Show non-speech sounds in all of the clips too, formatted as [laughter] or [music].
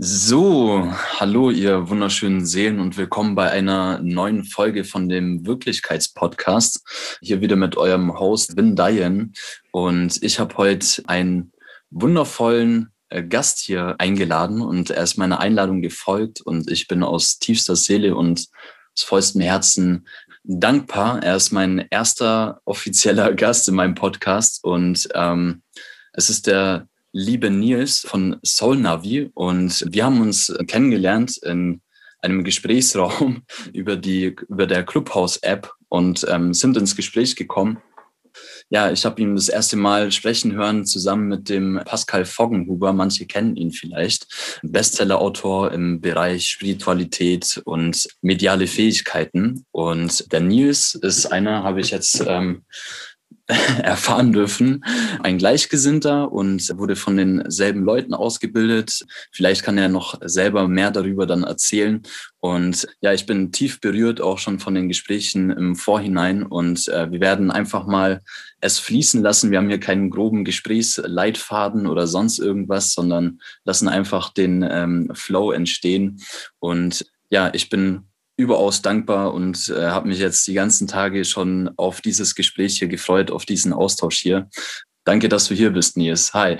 So, hallo ihr wunderschönen Seelen und willkommen bei einer neuen Folge von dem Wirklichkeitspodcast. Hier wieder mit eurem Host Vin Diane und ich habe heute einen wundervollen äh, Gast hier eingeladen und er ist meiner Einladung gefolgt und ich bin aus tiefster Seele und aus vollstem Herzen dankbar. Er ist mein erster offizieller [laughs] Gast in meinem Podcast und ähm, es ist der liebe Nils von Soul Navi und wir haben uns kennengelernt in einem Gesprächsraum [laughs] über die über der Clubhouse App und ähm, sind ins Gespräch gekommen. Ja, ich habe ihn das erste Mal sprechen hören zusammen mit dem Pascal Foggenhuber. Manche kennen ihn vielleicht. Bestsellerautor im Bereich Spiritualität und mediale Fähigkeiten. Und der Nils ist einer, habe ich jetzt ähm, [laughs] erfahren dürfen. Ein Gleichgesinnter und wurde von denselben Leuten ausgebildet. Vielleicht kann er noch selber mehr darüber dann erzählen. Und ja, ich bin tief berührt auch schon von den Gesprächen im Vorhinein und äh, wir werden einfach mal es fließen lassen. Wir haben hier keinen groben Gesprächsleitfaden oder sonst irgendwas, sondern lassen einfach den ähm, Flow entstehen. Und ja, ich bin überaus dankbar und äh, habe mich jetzt die ganzen Tage schon auf dieses Gespräch hier gefreut, auf diesen Austausch hier. Danke, dass du hier bist, Nils. Hi.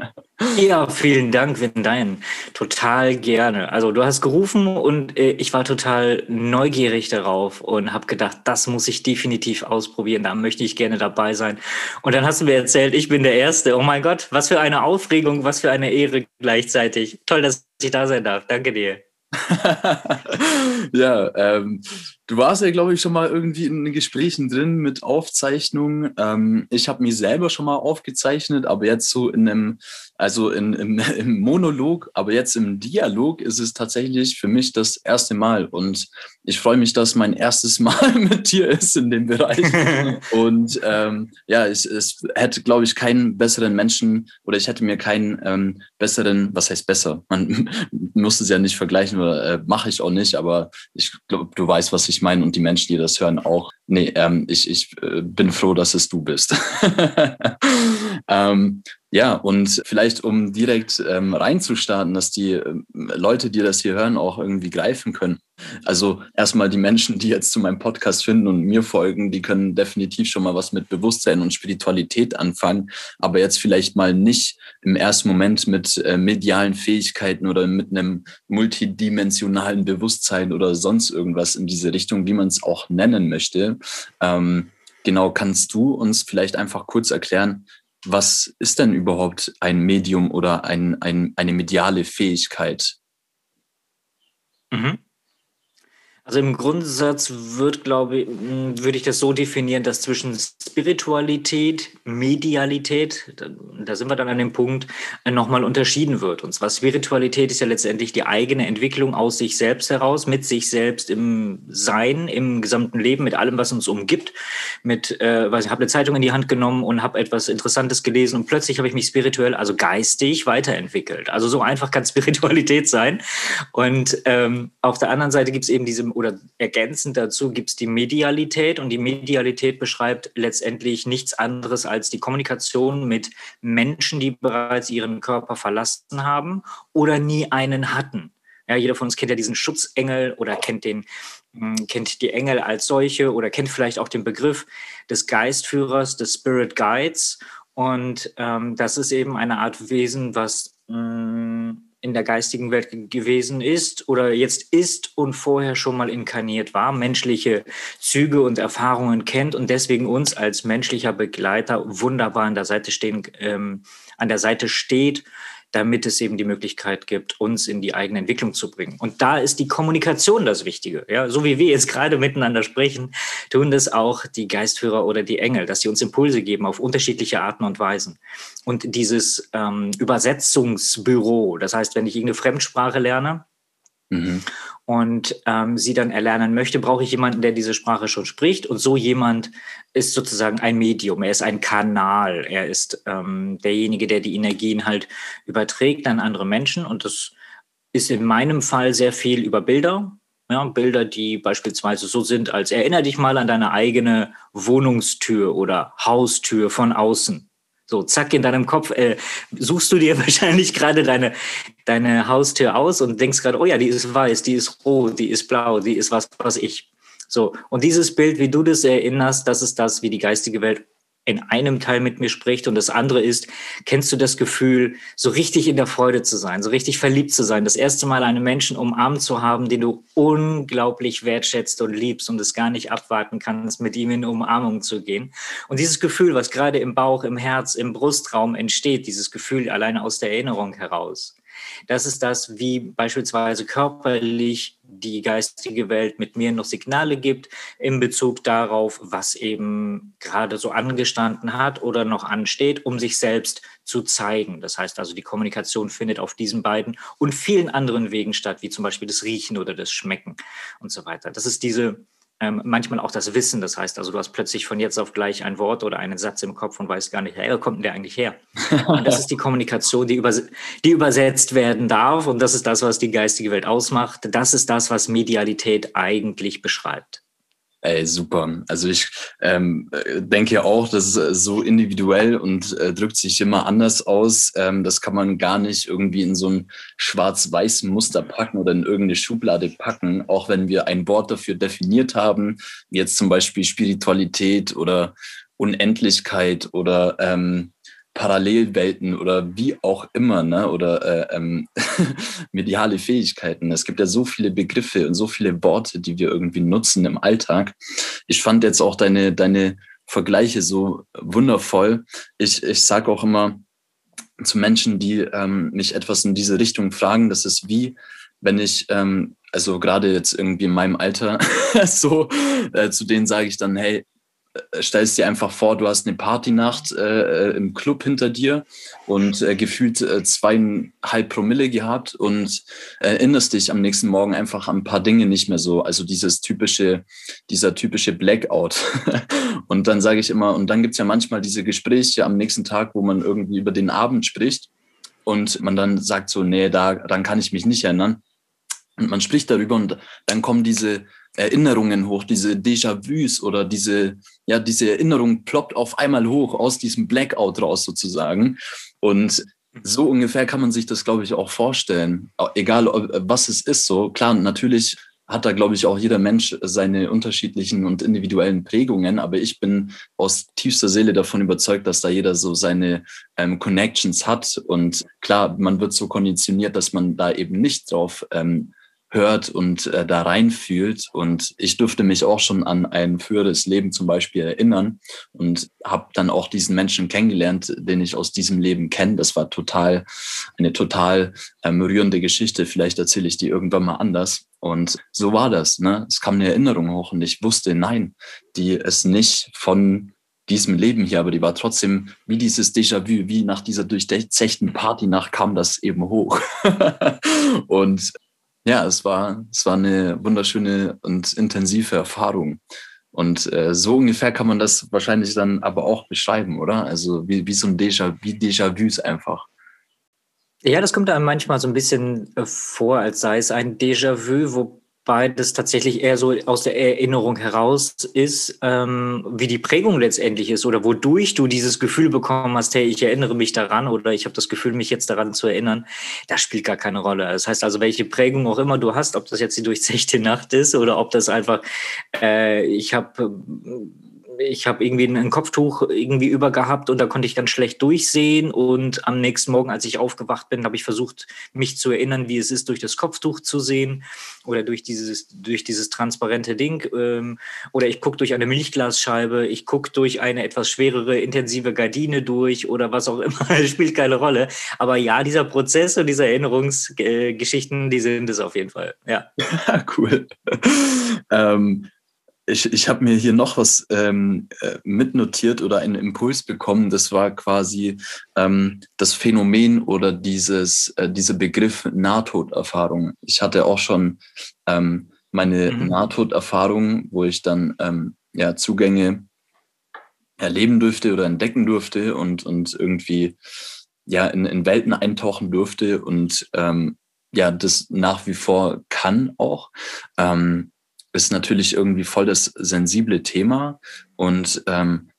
[laughs] ja, vielen Dank, Windein. Total gerne. Also du hast gerufen und äh, ich war total neugierig darauf und habe gedacht, das muss ich definitiv ausprobieren. Da möchte ich gerne dabei sein. Und dann hast du mir erzählt, ich bin der Erste. Oh mein Gott, was für eine Aufregung, was für eine Ehre gleichzeitig. Toll, dass ich da sein darf. Danke dir. [laughs] ja, ähm, du warst ja, glaube ich, schon mal irgendwie in Gesprächen drin mit Aufzeichnungen. Ähm, ich habe mich selber schon mal aufgezeichnet, aber jetzt so in einem, also in, im, [laughs] im, Monolog, aber jetzt im Dialog ist es tatsächlich für mich das erste Mal. Und ich freue mich, dass mein erstes [laughs] Mal mit dir ist in dem Bereich. [laughs] Und ähm, ja, es, es hätte, glaube ich, keinen besseren Menschen oder ich hätte mir keinen ähm, besseren, was heißt besser? Man muss es ja nicht vergleichen oder äh, mache ich auch nicht, aber ich glaube, du weißt, was ich meine und die Menschen, die das hören, auch. Nee, ähm, ich, ich äh, bin froh, dass es du bist. [laughs] ähm, ja, und vielleicht um direkt ähm, reinzustarten, dass die äh, Leute, die das hier hören, auch irgendwie greifen können. Also erstmal die Menschen, die jetzt zu meinem Podcast finden und mir folgen, die können definitiv schon mal was mit Bewusstsein und Spiritualität anfangen, aber jetzt vielleicht mal nicht im ersten Moment mit äh, medialen Fähigkeiten oder mit einem multidimensionalen Bewusstsein oder sonst irgendwas in diese Richtung, wie man es auch nennen möchte. Ähm, genau, kannst du uns vielleicht einfach kurz erklären, was ist denn überhaupt ein Medium oder ein, ein, eine mediale Fähigkeit? Mhm. Also im Grundsatz wird, glaube würde ich das so definieren, dass zwischen Spiritualität, Medialität, da, da sind wir dann an dem Punkt, äh, nochmal unterschieden wird. Und zwar Spiritualität ist ja letztendlich die eigene Entwicklung aus sich selbst heraus, mit sich selbst im Sein, im gesamten Leben, mit allem, was uns umgibt. Mit, äh, weiß ich habe eine Zeitung in die Hand genommen und habe etwas Interessantes gelesen und plötzlich habe ich mich spirituell, also geistig weiterentwickelt. Also so einfach kann [laughs] Spiritualität sein. Und ähm, auf der anderen Seite gibt es eben diese oder ergänzend dazu gibt es die Medialität und die Medialität beschreibt letztendlich nichts anderes als die Kommunikation mit Menschen, die bereits ihren Körper verlassen haben oder nie einen hatten. Ja, jeder von uns kennt ja diesen Schutzengel oder kennt den, hm, kennt die Engel als solche oder kennt vielleicht auch den Begriff des Geistführers, des Spirit Guides. Und ähm, das ist eben eine Art Wesen, was mh, hm, in der geistigen Welt gewesen ist oder jetzt ist und vorher schon mal inkarniert war, menschliche Züge und Erfahrungen kennt und deswegen uns als menschlicher Begleiter wunderbar an der Seite stehen, ähm, an der Seite steht damit es eben die Möglichkeit gibt, uns in die eigene Entwicklung zu bringen. Und da ist die Kommunikation das Wichtige. Ja, so wie wir jetzt [laughs] gerade miteinander sprechen, tun das auch die Geistführer oder die Engel, dass sie uns Impulse geben auf unterschiedliche Arten und Weisen. Und dieses ähm, Übersetzungsbüro, das heißt, wenn ich irgendeine Fremdsprache lerne, Mhm und ähm, sie dann erlernen möchte, brauche ich jemanden, der diese Sprache schon spricht. Und so jemand ist sozusagen ein Medium, er ist ein Kanal, er ist ähm, derjenige, der die Energien halt überträgt an andere Menschen. Und das ist in meinem Fall sehr viel über Bilder. Ja, Bilder, die beispielsweise so sind, als erinnere dich mal an deine eigene Wohnungstür oder Haustür von außen. So, zack, in deinem Kopf äh, suchst du dir [laughs] wahrscheinlich gerade deine, deine Haustür aus und denkst gerade, oh ja, die ist weiß, die ist rot, die ist blau, die ist was, was ich. So, und dieses Bild, wie du das erinnerst, das ist das, wie die geistige Welt in einem Teil mit mir spricht und das andere ist, kennst du das Gefühl, so richtig in der Freude zu sein, so richtig verliebt zu sein, das erste Mal einen Menschen umarmt zu haben, den du unglaublich wertschätzt und liebst und es gar nicht abwarten kannst, mit ihm in Umarmung zu gehen. Und dieses Gefühl, was gerade im Bauch, im Herz, im Brustraum entsteht, dieses Gefühl alleine aus der Erinnerung heraus, das ist das, wie beispielsweise körperlich die geistige Welt mit mir noch Signale gibt in Bezug darauf, was eben gerade so angestanden hat oder noch ansteht, um sich selbst zu zeigen. Das heißt also, die Kommunikation findet auf diesen beiden und vielen anderen Wegen statt, wie zum Beispiel das Riechen oder das Schmecken und so weiter. Das ist diese ähm, manchmal auch das Wissen. Das heißt also, du hast plötzlich von jetzt auf gleich ein Wort oder einen Satz im Kopf und weißt gar nicht, hey, wo kommt denn der eigentlich her? [laughs] Und das ist die Kommunikation, die, übers die übersetzt werden darf. Und das ist das, was die geistige Welt ausmacht. Das ist das, was Medialität eigentlich beschreibt. Ey, super. Also ich ähm, denke auch, das ist äh, so individuell und äh, drückt sich immer anders aus. Ähm, das kann man gar nicht irgendwie in so ein schwarz-weiß Muster packen oder in irgendeine Schublade packen, auch wenn wir ein Wort dafür definiert haben, jetzt zum Beispiel Spiritualität oder Unendlichkeit oder ähm, Parallelwelten oder wie auch immer, ne? oder äh, ähm, [laughs] mediale Fähigkeiten. Es gibt ja so viele Begriffe und so viele Worte, die wir irgendwie nutzen im Alltag. Ich fand jetzt auch deine, deine Vergleiche so wundervoll. Ich, ich sage auch immer zu Menschen, die ähm, mich etwas in diese Richtung fragen, das ist wie, wenn ich, ähm, also gerade jetzt irgendwie in meinem Alter, [laughs] so, äh, zu denen sage ich dann, hey, stellst dir einfach vor, du hast eine Partynacht äh, äh, im Club hinter dir und äh, gefühlt äh, zweieinhalb Promille gehabt und erinnerst dich am nächsten Morgen einfach an ein paar Dinge nicht mehr so. Also dieses typische, dieser typische Blackout. [laughs] und dann sage ich immer, und dann gibt's ja manchmal diese Gespräche am nächsten Tag, wo man irgendwie über den Abend spricht und man dann sagt so, nee, da, dann kann ich mich nicht erinnern. Und man spricht darüber und dann kommen diese Erinnerungen hoch, diese Déjà-vus oder diese, ja, diese Erinnerung ploppt auf einmal hoch aus diesem Blackout raus sozusagen. Und so ungefähr kann man sich das, glaube ich, auch vorstellen. Egal, was es ist, so. Klar, natürlich hat da, glaube ich, auch jeder Mensch seine unterschiedlichen und individuellen Prägungen. Aber ich bin aus tiefster Seele davon überzeugt, dass da jeder so seine ähm, Connections hat. Und klar, man wird so konditioniert, dass man da eben nicht drauf ähm, hört und äh, da reinfühlt. Und ich durfte mich auch schon an ein früheres Leben zum Beispiel erinnern und habe dann auch diesen Menschen kennengelernt, den ich aus diesem Leben kenne. Das war total eine total ähm, rührende Geschichte. Vielleicht erzähle ich die irgendwann mal anders. Und so war das. Ne? Es kam eine Erinnerung hoch und ich wusste, nein, die ist nicht von diesem Leben hier, aber die war trotzdem wie dieses Déjà-vu, wie nach dieser durchzechten Partynacht kam das eben hoch. [laughs] und ja, es war, es war eine wunderschöne und intensive Erfahrung. Und äh, so ungefähr kann man das wahrscheinlich dann aber auch beschreiben, oder? Also wie, wie so ein Déjà, wie Déjà-vus einfach. Ja, das kommt einem manchmal so ein bisschen äh, vor, als sei es ein Déjà-vu, wo beides tatsächlich eher so aus der Erinnerung heraus ist, ähm, wie die Prägung letztendlich ist oder wodurch du dieses Gefühl bekommen hast, hey, ich erinnere mich daran oder ich habe das Gefühl, mich jetzt daran zu erinnern, das spielt gar keine Rolle. Das heißt also, welche Prägung auch immer du hast, ob das jetzt die durchzechte Nacht ist oder ob das einfach, äh, ich habe ich habe irgendwie ein Kopftuch irgendwie übergehabt und da konnte ich ganz schlecht durchsehen. Und am nächsten Morgen, als ich aufgewacht bin, habe ich versucht, mich zu erinnern, wie es ist, durch das Kopftuch zu sehen oder durch dieses, durch dieses transparente Ding. Ähm, oder ich gucke durch eine Milchglasscheibe, ich gucke durch eine etwas schwerere, intensive Gardine durch oder was auch immer. Das [laughs] spielt keine Rolle. Aber ja, dieser Prozess und diese Erinnerungsgeschichten, die sind es auf jeden Fall. Ja. [laughs] cool. [laughs] ähm, ich, ich habe mir hier noch was ähm, äh, mitnotiert oder einen Impuls bekommen. Das war quasi ähm, das Phänomen oder dieses, äh, dieser Begriff Nahtoderfahrung. Ich hatte auch schon ähm, meine mhm. Nahtoderfahrung, wo ich dann ähm, ja, Zugänge erleben durfte oder entdecken durfte und, und irgendwie ja, in, in Welten eintauchen durfte und ähm, ja, das nach wie vor kann auch. Ähm, ist natürlich irgendwie voll das sensible Thema und ähm,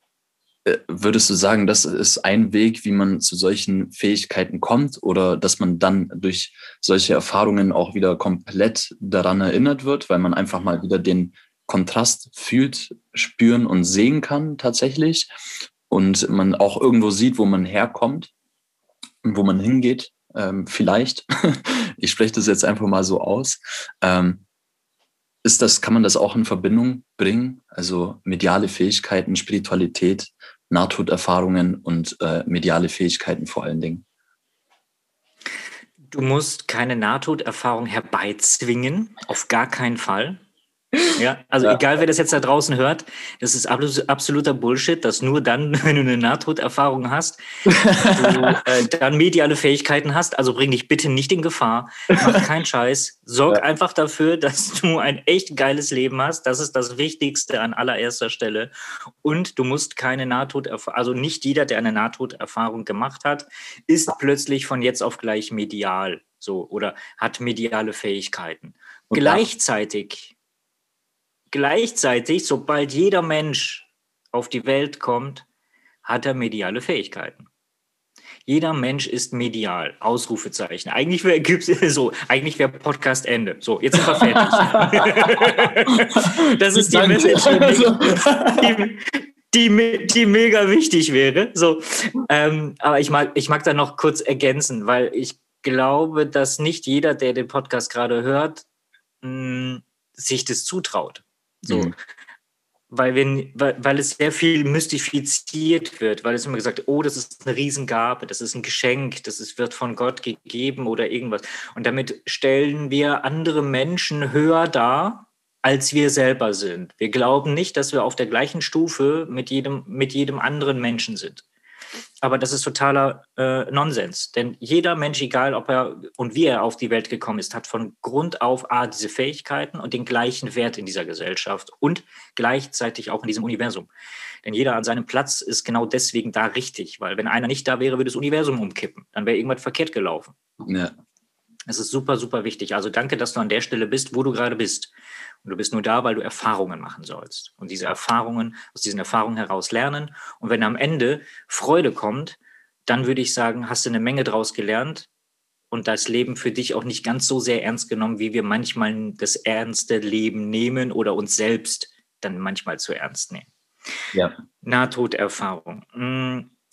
Äh, würdest du sagen, das ist ein Weg, wie man zu solchen Fähigkeiten kommt oder dass man dann durch solche Erfahrungen auch wieder komplett daran erinnert wird, weil man einfach mal wieder den Kontrast fühlt, spüren und sehen kann tatsächlich und man auch irgendwo sieht, wo man herkommt und wo man hingeht, ähm, vielleicht. [laughs] ich spreche das jetzt einfach mal so aus. Ähm, ist das, kann man das auch in Verbindung bringen? Also mediale Fähigkeiten, Spiritualität, Nahtoderfahrungen und äh, mediale Fähigkeiten vor allen Dingen. Du musst keine Nahtoderfahrung herbeizwingen, auf gar keinen Fall. [laughs] Ja, also ja. egal, wer das jetzt da draußen hört, das ist absoluter Bullshit, dass nur dann, [laughs] wenn du eine Nahtoderfahrung hast, du [laughs] äh, dann mediale Fähigkeiten hast. Also bring dich bitte nicht in Gefahr, mach keinen Scheiß, sorg ja. einfach dafür, dass du ein echt geiles Leben hast. Das ist das Wichtigste an allererster Stelle. Und du musst keine Nahtoderfahrung, also nicht jeder, der eine Nahtoderfahrung gemacht hat, ist plötzlich von jetzt auf gleich medial, so oder hat mediale Fähigkeiten. Und Gleichzeitig Gleichzeitig, sobald jeder Mensch auf die Welt kommt, hat er mediale Fähigkeiten. Jeder Mensch ist medial. Ausrufezeichen. Eigentlich wäre [laughs] so, eigentlich wäre Podcast Ende. So, jetzt sind wir fertig. [laughs] das ist die Message, die, die, die, mega wichtig wäre. So, ähm, aber ich mag, ich mag da noch kurz ergänzen, weil ich glaube, dass nicht jeder, der den Podcast gerade hört, mh, sich das zutraut. So. Mhm. Weil, wir, weil, weil es sehr viel mystifiziert wird, weil es immer gesagt oh, das ist eine Riesengabe, das ist ein Geschenk, das ist, wird von Gott gegeben oder irgendwas. Und damit stellen wir andere Menschen höher dar, als wir selber sind. Wir glauben nicht, dass wir auf der gleichen Stufe mit jedem, mit jedem anderen Menschen sind. Aber das ist totaler äh, Nonsens. Denn jeder Mensch, egal ob er und wie er auf die Welt gekommen ist, hat von Grund auf A, diese Fähigkeiten und den gleichen Wert in dieser Gesellschaft und gleichzeitig auch in diesem Universum. Denn jeder an seinem Platz ist genau deswegen da richtig, weil wenn einer nicht da wäre, würde das Universum umkippen. Dann wäre irgendwas verkehrt gelaufen. Ja. Es ist super, super wichtig. Also danke, dass du an der Stelle bist, wo du gerade bist. Und du bist nur da, weil du Erfahrungen machen sollst. Und diese Erfahrungen, aus diesen Erfahrungen heraus lernen. Und wenn am Ende Freude kommt, dann würde ich sagen, hast du eine Menge draus gelernt und das Leben für dich auch nicht ganz so sehr ernst genommen, wie wir manchmal das ernste Leben nehmen oder uns selbst dann manchmal zu ernst nehmen. Ja. Nahtoderfahrung.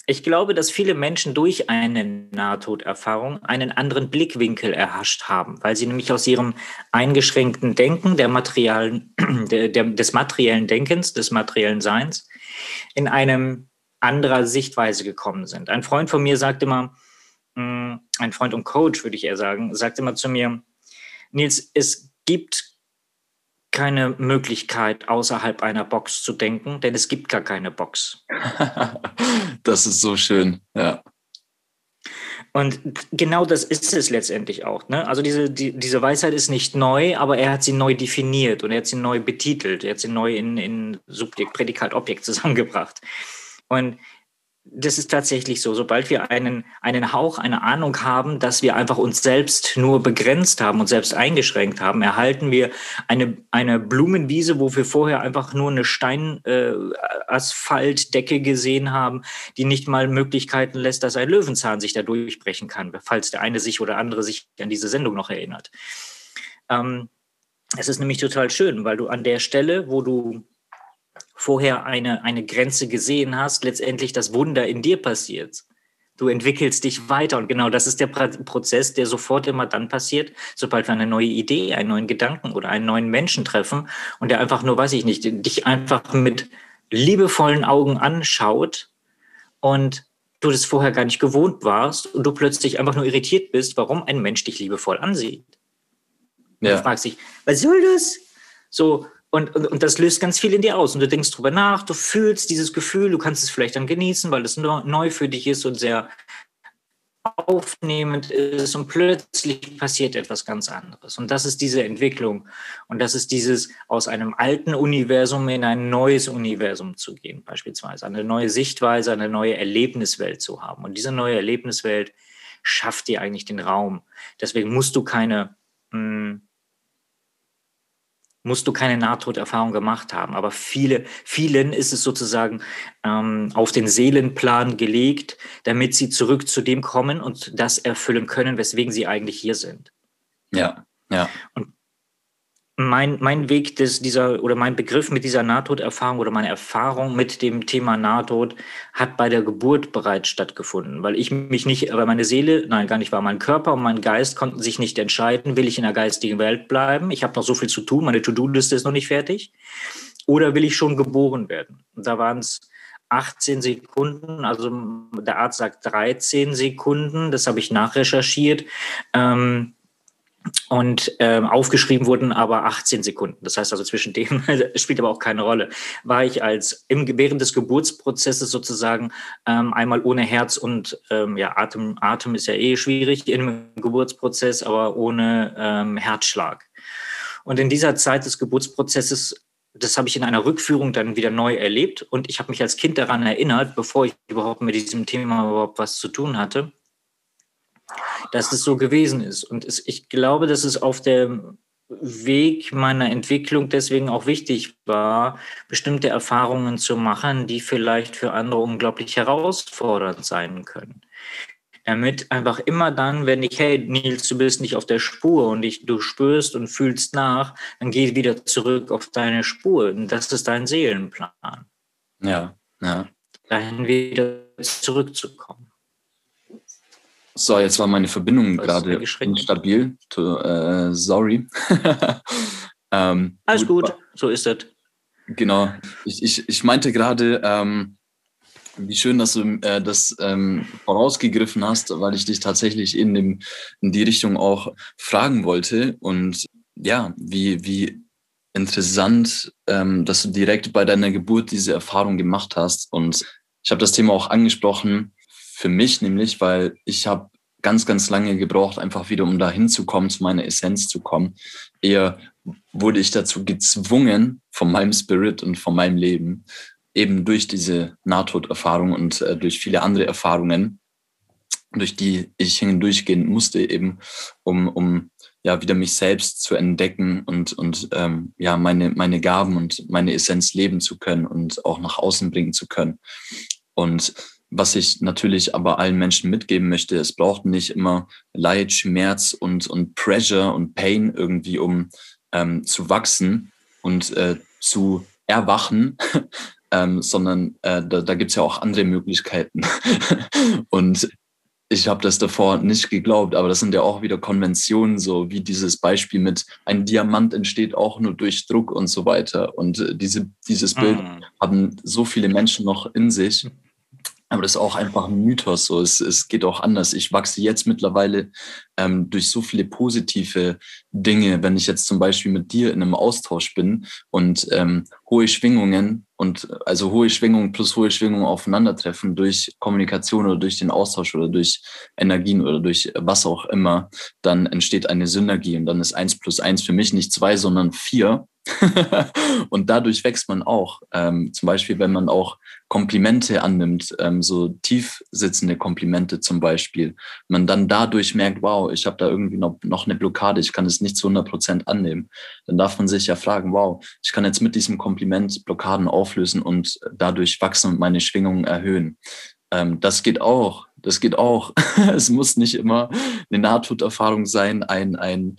Ich glaube, dass viele Menschen durch eine Nahtoderfahrung einen anderen Blickwinkel erhascht haben, weil sie nämlich aus ihrem eingeschränkten Denken der materialen, [clears throat] der, der, des materiellen Denkens, des materiellen Seins in einem anderer Sichtweise gekommen sind. Ein Freund von mir sagt immer, hm, ein Freund und Coach, würde ich eher sagen, sagt immer zu mir, Nils, es gibt keine Möglichkeit, außerhalb einer Box zu denken, denn es gibt gar keine Box. [laughs] das ist so schön, ja. Und genau das ist es letztendlich auch. Ne? Also diese, die, diese Weisheit ist nicht neu, aber er hat sie neu definiert und er hat sie neu betitelt. Er hat sie neu in, in Subjekt, Prädikat, Objekt [laughs] zusammengebracht. Und das ist tatsächlich so. Sobald wir einen, einen Hauch, eine Ahnung haben, dass wir einfach uns selbst nur begrenzt haben und selbst eingeschränkt haben, erhalten wir eine, eine Blumenwiese, wo wir vorher einfach nur eine Steinasphaltdecke äh, gesehen haben, die nicht mal Möglichkeiten lässt, dass ein Löwenzahn sich da durchbrechen kann, falls der eine sich oder andere sich an diese Sendung noch erinnert. Ähm, es ist nämlich total schön, weil du an der Stelle, wo du vorher eine, eine Grenze gesehen hast, letztendlich das Wunder in dir passiert. Du entwickelst dich weiter und genau das ist der Prozess, der sofort immer dann passiert, sobald wir eine neue Idee, einen neuen Gedanken oder einen neuen Menschen treffen und der einfach nur, weiß ich nicht, dich einfach mit liebevollen Augen anschaut und du das vorher gar nicht gewohnt warst und du plötzlich einfach nur irritiert bist, warum ein Mensch dich liebevoll ansieht. Ja. Du fragst dich, was soll das? So, und, und, und, das löst ganz viel in dir aus. Und du denkst drüber nach, du fühlst dieses Gefühl, du kannst es vielleicht dann genießen, weil es neu für dich ist und sehr aufnehmend ist und plötzlich passiert etwas ganz anderes. Und das ist diese Entwicklung. Und das ist dieses aus einem alten Universum in ein neues Universum zu gehen, beispielsweise. Eine neue Sichtweise, eine neue Erlebniswelt zu haben. Und diese neue Erlebniswelt schafft dir eigentlich den Raum. Deswegen musst du keine mh, hm, musst du keine Nahtoderfahrung gemacht haben. Aber viele, vielen ist es sozusagen ähm, auf den Seelenplan gelegt, damit sie zurück zu dem kommen und das erfüllen können, weswegen sie eigentlich hier sind. Ja, ja. Und mein, mein Weg des, dieser oder mein Begriff mit dieser Nahtoderfahrung oder meine Erfahrung mit dem Thema Nahtod hat bei der Geburt bereits stattgefunden, weil ich mich nicht, weil meine Seele, nein, gar nicht war, mein Körper und mein Geist konnten sich nicht entscheiden, will ich in der geistigen Welt bleiben? Ich habe noch so viel zu tun, meine To-Do-Liste ist noch nicht fertig. Oder will ich schon geboren werden? Und da waren es 18 Sekunden, also der Arzt sagt 13 Sekunden, das habe ich nachrecherchiert. Ähm, und ähm, aufgeschrieben wurden aber 18 Sekunden. Das heißt also zwischen dem [laughs] spielt aber auch keine Rolle. War ich als im während des Geburtsprozesses sozusagen ähm, einmal ohne Herz und ähm, ja Atem Atem ist ja eh schwierig im Geburtsprozess, aber ohne ähm, Herzschlag. Und in dieser Zeit des Geburtsprozesses das habe ich in einer Rückführung dann wieder neu erlebt und ich habe mich als Kind daran erinnert, bevor ich überhaupt mit diesem Thema überhaupt was zu tun hatte dass es so gewesen ist. Und es, ich glaube, dass es auf dem Weg meiner Entwicklung deswegen auch wichtig war, bestimmte Erfahrungen zu machen, die vielleicht für andere unglaublich herausfordernd sein können. Damit einfach immer dann, wenn ich, hey Nils, du bist nicht auf der Spur und ich, du spürst und fühlst nach, dann geh wieder zurück auf deine Spur. Und das ist dein Seelenplan. Ja, ja. Dahin wieder zurückzukommen. So, jetzt war meine Verbindung gerade instabil. To, äh, sorry. [laughs] ähm, Alles gut, gut, so ist es. Genau. Ich, ich, ich meinte gerade, ähm, wie schön, dass du äh, das ähm, vorausgegriffen hast, weil ich dich tatsächlich in, dem, in die Richtung auch fragen wollte. Und ja, wie, wie interessant, ähm, dass du direkt bei deiner Geburt diese Erfahrung gemacht hast. Und ich habe das Thema auch angesprochen, für mich nämlich, weil ich habe ganz, ganz lange gebraucht, einfach wieder, um da hinzukommen, zu meiner Essenz zu kommen. Eher wurde ich dazu gezwungen, von meinem Spirit und von meinem Leben, eben durch diese Nahtoderfahrung und äh, durch viele andere Erfahrungen, durch die ich hindurchgehen musste, eben, um, um ja wieder mich selbst zu entdecken und, und ähm, ja, meine, meine Gaben und meine Essenz leben zu können und auch nach außen bringen zu können. Und was ich natürlich aber allen Menschen mitgeben möchte, es braucht nicht immer Leid, Schmerz und, und Pressure und Pain irgendwie, um ähm, zu wachsen und äh, zu erwachen, [laughs] ähm, sondern äh, da, da gibt es ja auch andere Möglichkeiten. [laughs] und ich habe das davor nicht geglaubt, aber das sind ja auch wieder Konventionen, so wie dieses Beispiel mit ein Diamant entsteht auch nur durch Druck und so weiter. Und äh, diese, dieses Bild mm. haben so viele Menschen noch in sich. Aber das ist auch einfach ein Mythos. So, es, es geht auch anders. Ich wachse jetzt mittlerweile ähm, durch so viele positive Dinge, wenn ich jetzt zum Beispiel mit dir in einem Austausch bin und ähm, hohe Schwingungen und also hohe Schwingungen plus hohe Schwingungen aufeinandertreffen durch Kommunikation oder durch den Austausch oder durch Energien oder durch was auch immer, dann entsteht eine Synergie und dann ist eins plus eins für mich nicht zwei, sondern vier. [laughs] und dadurch wächst man auch. Ähm, zum Beispiel, wenn man auch Komplimente annimmt, ähm, so tief sitzende Komplimente zum Beispiel, man dann dadurch merkt, wow, ich habe da irgendwie noch, noch eine Blockade, ich kann es nicht zu 100 Prozent annehmen, dann darf man sich ja fragen, wow, ich kann jetzt mit diesem Kompliment Blockaden auflösen und dadurch wachsen und meine Schwingungen erhöhen. Ähm, das geht auch. Das geht auch. [laughs] es muss nicht immer eine Nahtoderfahrung sein, ein, ein,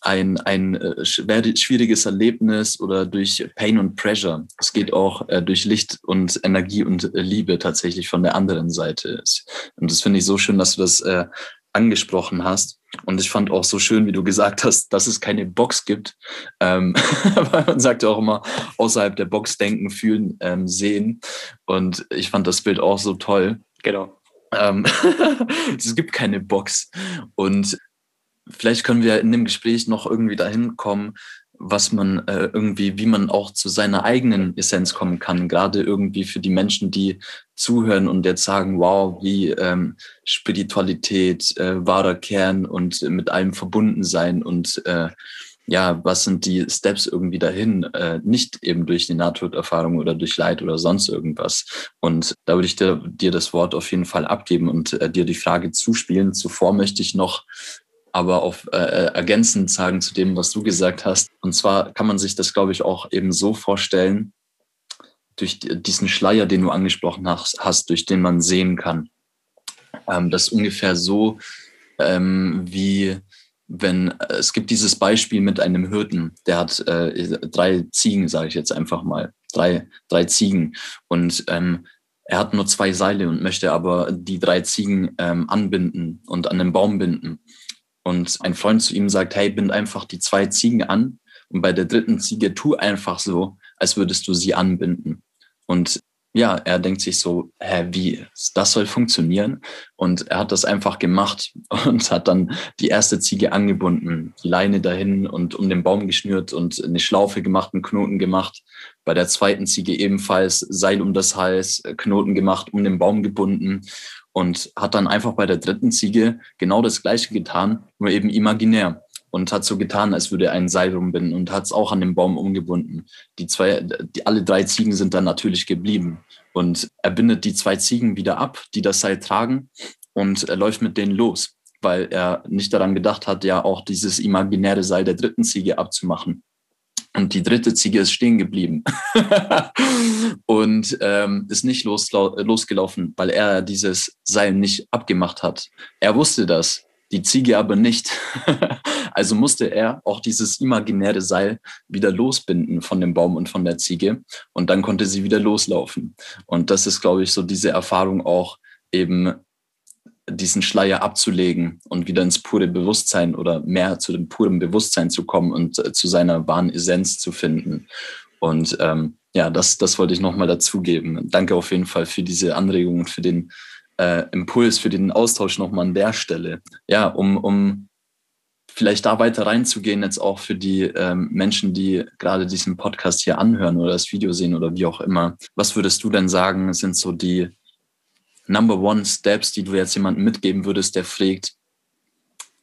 ein, ein äh, schwieriges Erlebnis oder durch Pain und Pressure. Es geht auch äh, durch Licht und Energie und äh, Liebe tatsächlich von der anderen Seite. Und das finde ich so schön, dass du das äh, angesprochen hast. Und ich fand auch so schön, wie du gesagt hast, dass es keine Box gibt. Ähm, [laughs] weil man sagt ja auch immer, außerhalb der Box denken, fühlen, ähm, sehen. Und ich fand das Bild auch so toll. Genau. Ähm, [laughs] es gibt keine Box. Und vielleicht können wir in dem Gespräch noch irgendwie dahin kommen, was man äh, irgendwie, wie man auch zu seiner eigenen Essenz kommen kann. Gerade irgendwie für die Menschen, die zuhören und jetzt sagen, wow, wie ähm, Spiritualität, äh, wahrer Kern und mit allem verbunden sein und äh, ja, was sind die Steps irgendwie dahin? Äh, nicht eben durch die Nahtoderfahrung oder durch Leid oder sonst irgendwas. Und da würde ich dir, dir das Wort auf jeden Fall abgeben und äh, dir die Frage zuspielen. Zuvor möchte ich noch aber auf äh, äh, ergänzend sagen zu dem, was du gesagt hast. Und zwar kann man sich das, glaube ich, auch eben so vorstellen, durch diesen Schleier, den du angesprochen hast, durch den man sehen kann. Ähm, das ungefähr so, ähm, wie wenn äh, es gibt dieses Beispiel mit einem Hirten, der hat äh, drei Ziegen, sage ich jetzt einfach mal, drei, drei Ziegen. Und ähm, er hat nur zwei Seile und möchte aber die drei Ziegen ähm, anbinden und an den Baum binden. Und ein Freund zu ihm sagt, hey, bind einfach die zwei Ziegen an und bei der dritten Ziege tu einfach so, als würdest du sie anbinden. Und ja, er denkt sich so, hä, wie, das soll funktionieren? Und er hat das einfach gemacht [laughs] und hat dann die erste Ziege angebunden, die Leine dahin und um den Baum geschnürt und eine Schlaufe gemacht, einen Knoten gemacht. Bei der zweiten Ziege ebenfalls Seil um das Hals, Knoten gemacht, um den Baum gebunden und hat dann einfach bei der dritten Ziege genau das Gleiche getan, nur eben imaginär und hat so getan, als würde er ein Seil rumbinden und hat es auch an den Baum umgebunden. Die zwei, die, alle drei Ziegen sind dann natürlich geblieben und er bindet die zwei Ziegen wieder ab, die das Seil tragen und er läuft mit denen los, weil er nicht daran gedacht hat, ja auch dieses imaginäre Seil der dritten Ziege abzumachen. Und die dritte Ziege ist stehen geblieben [laughs] und ähm, ist nicht losgelaufen, weil er dieses Seil nicht abgemacht hat. Er wusste das, die Ziege aber nicht. [laughs] also musste er auch dieses imaginäre Seil wieder losbinden von dem Baum und von der Ziege und dann konnte sie wieder loslaufen. Und das ist, glaube ich, so diese Erfahrung auch eben diesen Schleier abzulegen und wieder ins pure Bewusstsein oder mehr zu dem puren Bewusstsein zu kommen und äh, zu seiner wahren Essenz zu finden. Und ähm, ja, das, das wollte ich nochmal dazugeben. Danke auf jeden Fall für diese Anregung und für den äh, Impuls für den Austausch nochmal an der Stelle. Ja, um, um vielleicht da weiter reinzugehen, jetzt auch für die ähm, Menschen, die gerade diesen Podcast hier anhören oder das Video sehen oder wie auch immer. Was würdest du denn sagen, sind so die Number One Steps, die du jetzt jemandem mitgeben würdest, der fragt,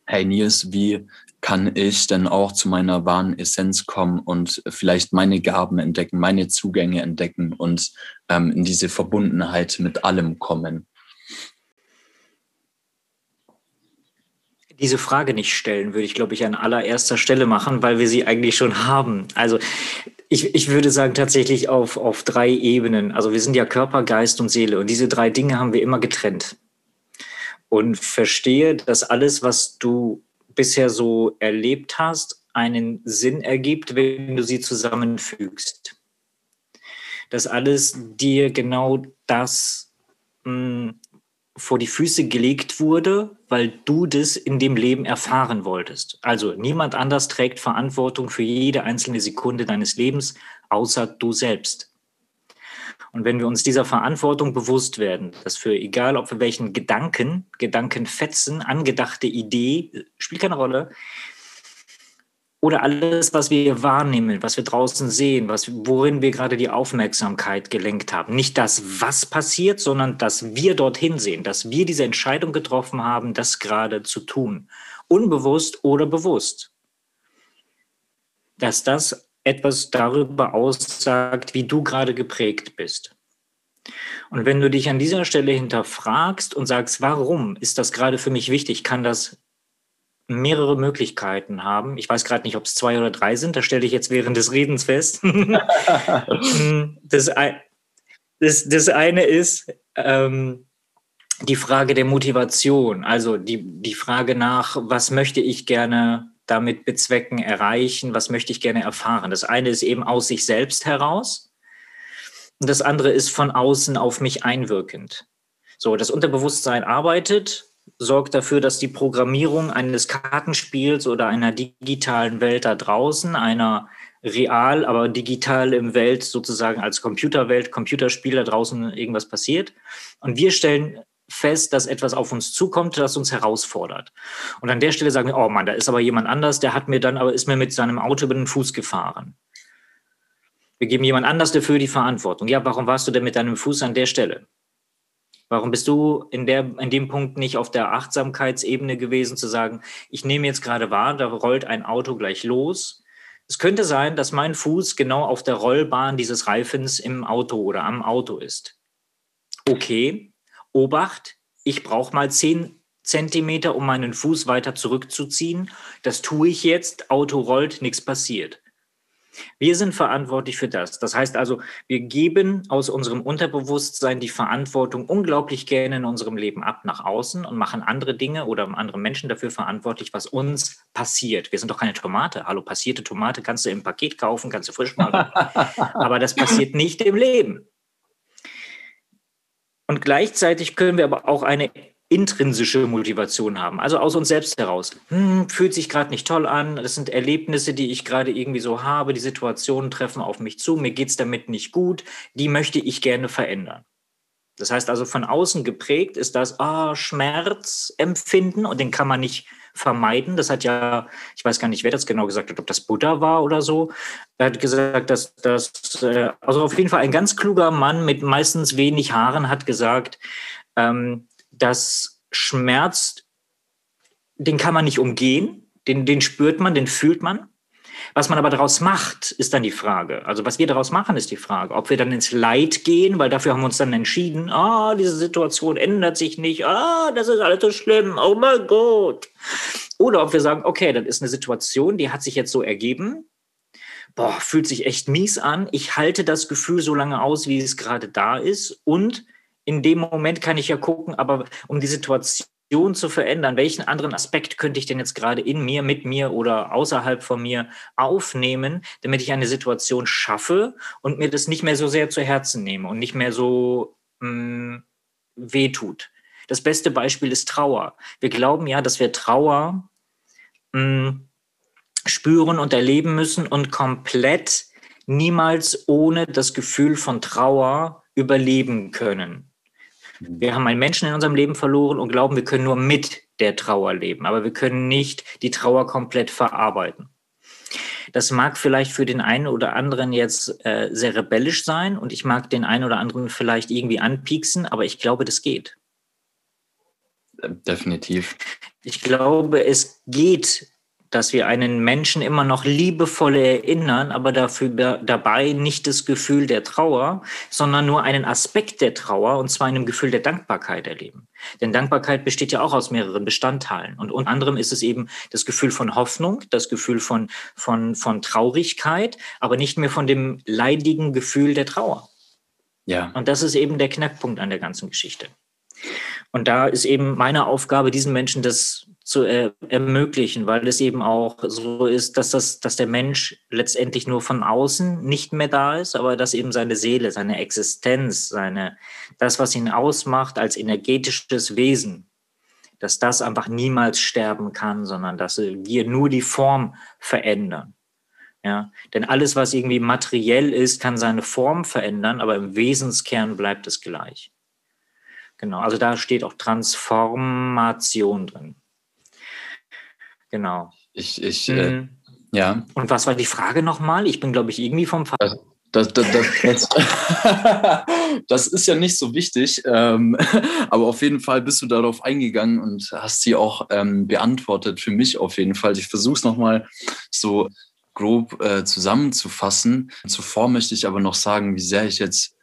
hey Nils, wie kann ich denn auch zu meiner wahren Essenz kommen und vielleicht meine Gaben entdecken, meine Zugänge entdecken und ähm, in diese Verbundenheit mit allem kommen? diese Frage nicht stellen, würde ich, glaube ich, an allererster Stelle machen, weil wir sie eigentlich schon haben. Also ich, ich würde sagen tatsächlich auf, auf drei Ebenen. Also wir sind ja Körper, Geist und Seele und diese drei Dinge haben wir immer getrennt. Und verstehe, dass alles, was du bisher so erlebt hast, einen Sinn ergibt, wenn du sie zusammenfügst. Dass alles dir genau das mh, hm, vor die Füße gelegt wurde, weil du das in dem Leben erfahren wolltest. Also niemand anders trägt Verantwortung für jede einzelne Sekunde deines Lebens, außer du selbst. Und wenn wir uns dieser Verantwortung bewusst werden, dass für egal ob für welchen Gedanken, Gedankenfetzen, angedachte Idee, spielt keine Rolle, oder alles, was wir wahrnehmen, was wir draußen sehen, was, worin wir gerade die Aufmerksamkeit gelenkt haben. Nicht das, was passiert, sondern dass wir dorthin sehen, dass wir diese Entscheidung getroffen haben, das gerade zu tun. Unbewusst oder bewusst. Dass das etwas darüber aussagt, wie du gerade geprägt bist. Und wenn du dich an dieser Stelle hinterfragst und sagst, warum ist das gerade für mich wichtig, kann das mehrere Möglichkeiten haben. Ich weiß gerade nicht, ob es zwei oder drei sind. Das stelle ich jetzt während des Redens fest. [laughs] das, das, das, eine ist ähm, die Frage der Motivation, also die, die Frage nach, was möchte ich gerne damit bezwecken, erreichen, was möchte ich gerne erfahren. Das eine ist eben aus sich selbst heraus und das andere ist von außen auf mich einwirkend. So, das Unterbewusstsein arbeitet sorgt dafür, dass die Programmierung eines Kartenspiels oder einer digitalen Welt da draußen, einer real, aber digital im Welt sozusagen als Computerwelt, Computerspiel da draußen irgendwas passiert. Und wir stellen fest, dass etwas auf uns zukommt, das uns herausfordert. Und an der Stelle sagen wir, oh Mann, da ist aber jemand anders, der hat mir dann, aber ist mir mit seinem Auto über den Fuß gefahren. Wir geben jemand anders dafür die Verantwortung. Ja, warum warst du denn mit deinem Fuß an der Stelle? Warum bist du in, der, in dem Punkt nicht auf der Achtsamkeitsebene gewesen, zu sagen, ich nehme jetzt gerade wahr, da rollt ein Auto gleich los. Es könnte sein, dass mein Fuß genau auf der Rollbahn dieses Reifens im Auto oder am Auto ist. Okay, Obacht, ich brauche mal zehn Zentimeter, um meinen Fuß weiter zurückzuziehen. Das tue ich jetzt, Auto rollt, nichts passiert. Wir sind verantwortlich für das. Das heißt also, wir geben aus unserem Unterbewusstsein die Verantwortung unglaublich gerne in unserem Leben ab nach außen und machen andere Dinge oder andere Menschen dafür verantwortlich, was uns passiert. Wir sind doch keine Tomate. Hallo, passierte Tomate kannst du im Paket kaufen, kannst du frisch machen. [laughs] aber das passiert nicht im Leben. Und gleichzeitig können wir aber auch eine intrinsische Motivation haben, also aus uns selbst heraus. Hm, fühlt sich gerade nicht toll an, das sind Erlebnisse, die ich gerade irgendwie so habe, die Situationen treffen auf mich zu, mir geht es damit nicht gut, die möchte ich gerne verändern. Das heißt also, von außen geprägt ist das ah, Schmerzempfinden und den kann man nicht vermeiden. Das hat ja, ich weiß gar nicht, wer das genau gesagt hat, ob das Buddha war oder so. Er hat gesagt, dass das, äh, also auf jeden Fall ein ganz kluger Mann mit meistens wenig Haaren hat gesagt, ähm, dass Schmerz, den kann man nicht umgehen, den, den spürt man, den fühlt man. Was man aber daraus macht, ist dann die Frage. Also was wir daraus machen, ist die Frage. Ob wir dann ins Leid gehen, weil dafür haben wir uns dann entschieden, ah, oh, diese Situation ändert sich nicht, ah, oh, das ist alles so schlimm, oh mein Gott. Oder ob wir sagen, okay, das ist eine Situation, die hat sich jetzt so ergeben, boah, fühlt sich echt mies an, ich halte das Gefühl so lange aus, wie es gerade da ist und in dem Moment kann ich ja gucken, aber um die Situation zu verändern, welchen anderen Aspekt könnte ich denn jetzt gerade in mir, mit mir oder außerhalb von mir aufnehmen, damit ich eine Situation schaffe und mir das nicht mehr so sehr zu Herzen nehme und nicht mehr so mh, mm, wehtut. Das beste Beispiel ist Trauer. Wir glauben ja, dass wir Trauer mm, spüren und erleben müssen und komplett niemals ohne das Gefühl von Trauer überleben können. Wir haben einen Menschen in unserem Leben verloren und glauben, wir können nur mit der Trauer leben, aber wir können nicht die Trauer komplett verarbeiten. Das mag vielleicht für den einen oder anderen jetzt äh, sehr rebellisch sein und ich mag den einen oder anderen vielleicht irgendwie anpieksen, aber ich glaube, das geht. Definitiv. Ich glaube, es geht dass wir einen Menschen immer noch liebevoll erinnern, aber dafür dabei nicht das Gefühl der Trauer, sondern nur einen Aspekt der Trauer, und zwar einem Gefühl der Dankbarkeit erleben. Denn Dankbarkeit besteht ja auch aus mehreren Bestandteilen. Und unter anderem ist es eben das Gefühl von Hoffnung, das Gefühl von, von, von Traurigkeit, aber nicht mehr von dem leidigen Gefühl der Trauer. Ja. Und das ist eben der Knackpunkt an der ganzen Geschichte. Und da ist eben meine Aufgabe, diesen Menschen das zu äh, ermöglichen, weil es eben auch so ist, dass, das, dass der Mensch letztendlich nur von außen nicht mehr da ist, aber dass eben seine Seele, seine Existenz, seine, das, was ihn ausmacht als energetisches Wesen, dass das einfach niemals sterben kann, sondern dass wir nur die Form verändern. Ja, denn alles, was irgendwie materiell ist, kann seine Form verändern, aber im Wesenskern bleibt es gleich. Genau, also da steht auch Transformation drin. Genau. Ich, ich, äh, mhm. äh, ja. Und was war die Frage nochmal? Ich bin, glaube ich, irgendwie vom Fall. Das, das, das, [laughs] das, ist ja nicht so wichtig, ähm, [laughs] aber auf jeden Fall bist du darauf eingegangen und hast sie auch ähm, beantwortet, für mich auf jeden Fall. Ich versuche es nochmal so grob äh, zusammenzufassen. Zuvor möchte ich aber noch sagen, wie sehr ich jetzt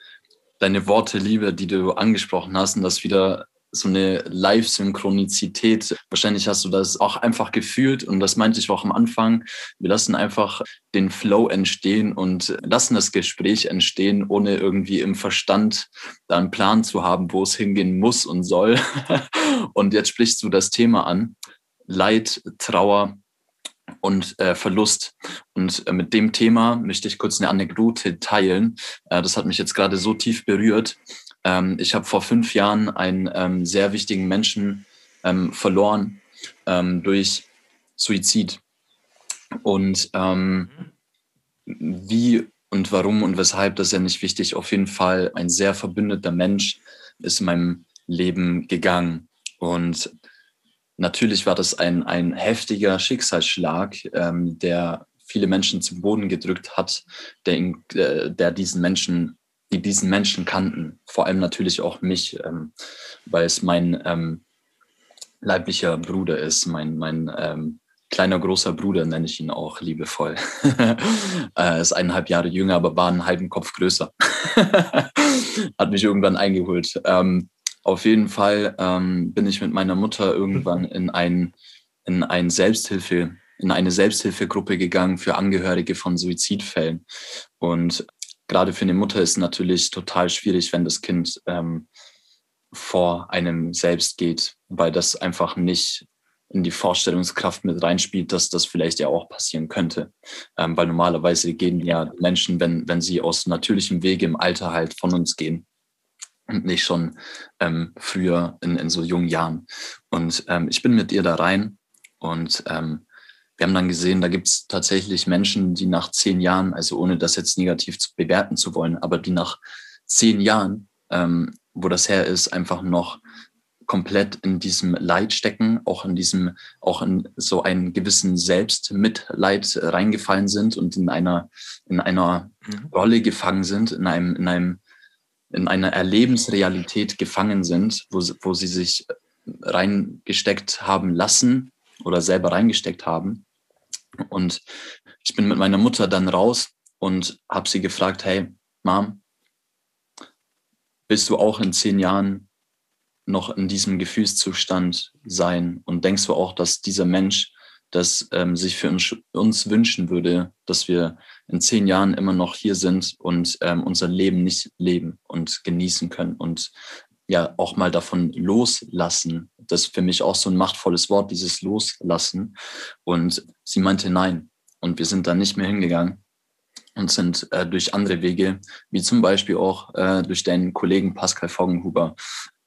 deine Worte liebe, die du angesprochen hast und das wieder so eine Live-Synchronizität. Wahrscheinlich hast du das auch einfach gefühlt und das meinte ich auch am Anfang. Wir lassen einfach den Flow entstehen und lassen das Gespräch entstehen, ohne irgendwie im Verstand da einen Plan zu haben, wo es hingehen muss und soll. [laughs] Und jetzt sprichst du das Thema an. Leid, Trauer und äh, Verlust. Und äh, mit dem Thema möchte ich kurz eine Anekdote teilen. Äh, das hat mich jetzt gerade so tief berührt. Ähm, ich habe vor fünf Jahren einen ähm, sehr wichtigen Menschen ähm, verloren ähm, durch Suizid. Und ähm, wie und warum und weshalb, das ist ja nicht wichtig. Auf jeden Fall ein sehr verbündeter Mensch ist in meinem Leben gegangen. Und natürlich war das ein, ein heftiger Schicksalsschlag, ähm, der viele Menschen zu Boden gedrückt hat, der, äh, der diesen Menschen die diesen Menschen kannten. Vor allem natürlich auch mich, ähm, weil es mein ähm, leiblicher Bruder ist, mein, mein ähm, kleiner großer Bruder nenne ich ihn auch liebevoll. [laughs] er ist eineinhalb Jahre jünger, aber war einen halben Kopf größer. [laughs] Hat mich irgendwann eingeholt. Ähm, auf jeden Fall ähm, bin ich mit meiner Mutter irgendwann in ein, in ein Selbsthilfe, in eine Selbsthilfegruppe gegangen für Angehörige von Suizidfällen. Und gerade für eine Mutter ist natürlich total schwierig, wenn das Kind ähm, vor einem selbst geht, weil das einfach nicht in die Vorstellungskraft mit reinspielt, dass das vielleicht ja auch passieren könnte. Ähm, weil normalerweise gehen ja Menschen, wenn, wenn sie aus natürlichem Wege im Alter halt von uns gehen und nicht schon ähm, früher in, in so jungen Jahren. Und ähm, ich bin mit ihr da rein und ähm, wir haben dann gesehen, da gibt es tatsächlich Menschen, die nach zehn Jahren, also ohne das jetzt negativ zu bewerten zu wollen, aber die nach zehn Jahren, ähm, wo das her ist, einfach noch komplett in diesem Leid stecken, auch in diesem, auch in so einen gewissen Selbstmitleid reingefallen sind und in einer, in einer mhm. Rolle gefangen sind, in einem, in einem, in einer Erlebensrealität gefangen sind, wo, wo sie sich reingesteckt haben lassen oder selber reingesteckt haben. Und ich bin mit meiner Mutter dann raus und habe sie gefragt, hey, Mom, bist du auch in zehn Jahren noch in diesem Gefühlszustand sein? Und denkst du auch, dass dieser Mensch das ähm, sich für uns, uns, wünschen würde, dass wir in zehn Jahren immer noch hier sind und ähm, unser Leben nicht leben und genießen können und ja auch mal davon loslassen. Das ist für mich auch so ein machtvolles Wort, dieses Loslassen. Und sie meinte nein. Und wir sind da nicht mehr hingegangen und sind äh, durch andere Wege, wie zum Beispiel auch äh, durch deinen Kollegen Pascal Foggenhuber,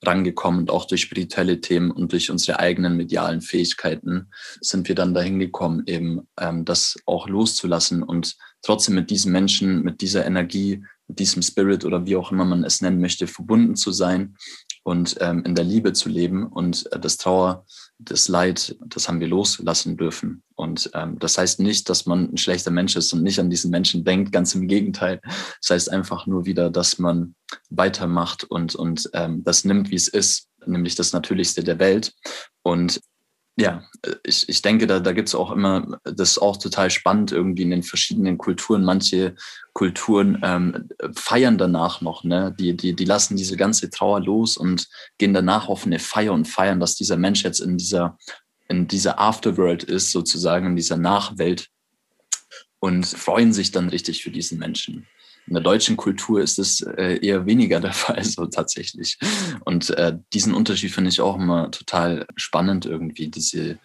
rangekommen und auch durch spirituelle Themen und durch unsere eigenen medialen Fähigkeiten sind wir dann dahin gekommen, eben ähm, das auch loszulassen und trotzdem mit diesen Menschen, mit dieser Energie, mit diesem Spirit oder wie auch immer man es nennen möchte, verbunden zu sein und ähm, in der Liebe zu leben und äh, das Trauer, das Leid, das haben wir loslassen dürfen. Und ähm, das heißt nicht, dass man ein schlechter Mensch ist und nicht an diesen Menschen denkt, ganz im Gegenteil. Das heißt einfach nur wieder, dass man weitermacht und, und ähm, das nimmt, wie es ist, nämlich das Natürlichste der Welt. Und ja, ich, ich denke, da, da gibt es auch immer, das ist auch total spannend irgendwie in den verschiedenen Kulturen. Manche Kulturen ähm, feiern danach noch, ne? Die, die, die lassen diese ganze Trauer los und gehen danach auf eine Feier und feiern, dass dieser Mensch jetzt in dieser, in dieser Afterworld ist, sozusagen, in dieser Nachwelt und freuen sich dann richtig für diesen Menschen. In der deutschen Kultur ist es äh, eher weniger der [laughs] Fall, so tatsächlich. Und äh, diesen Unterschied finde ich auch immer total spannend irgendwie, diese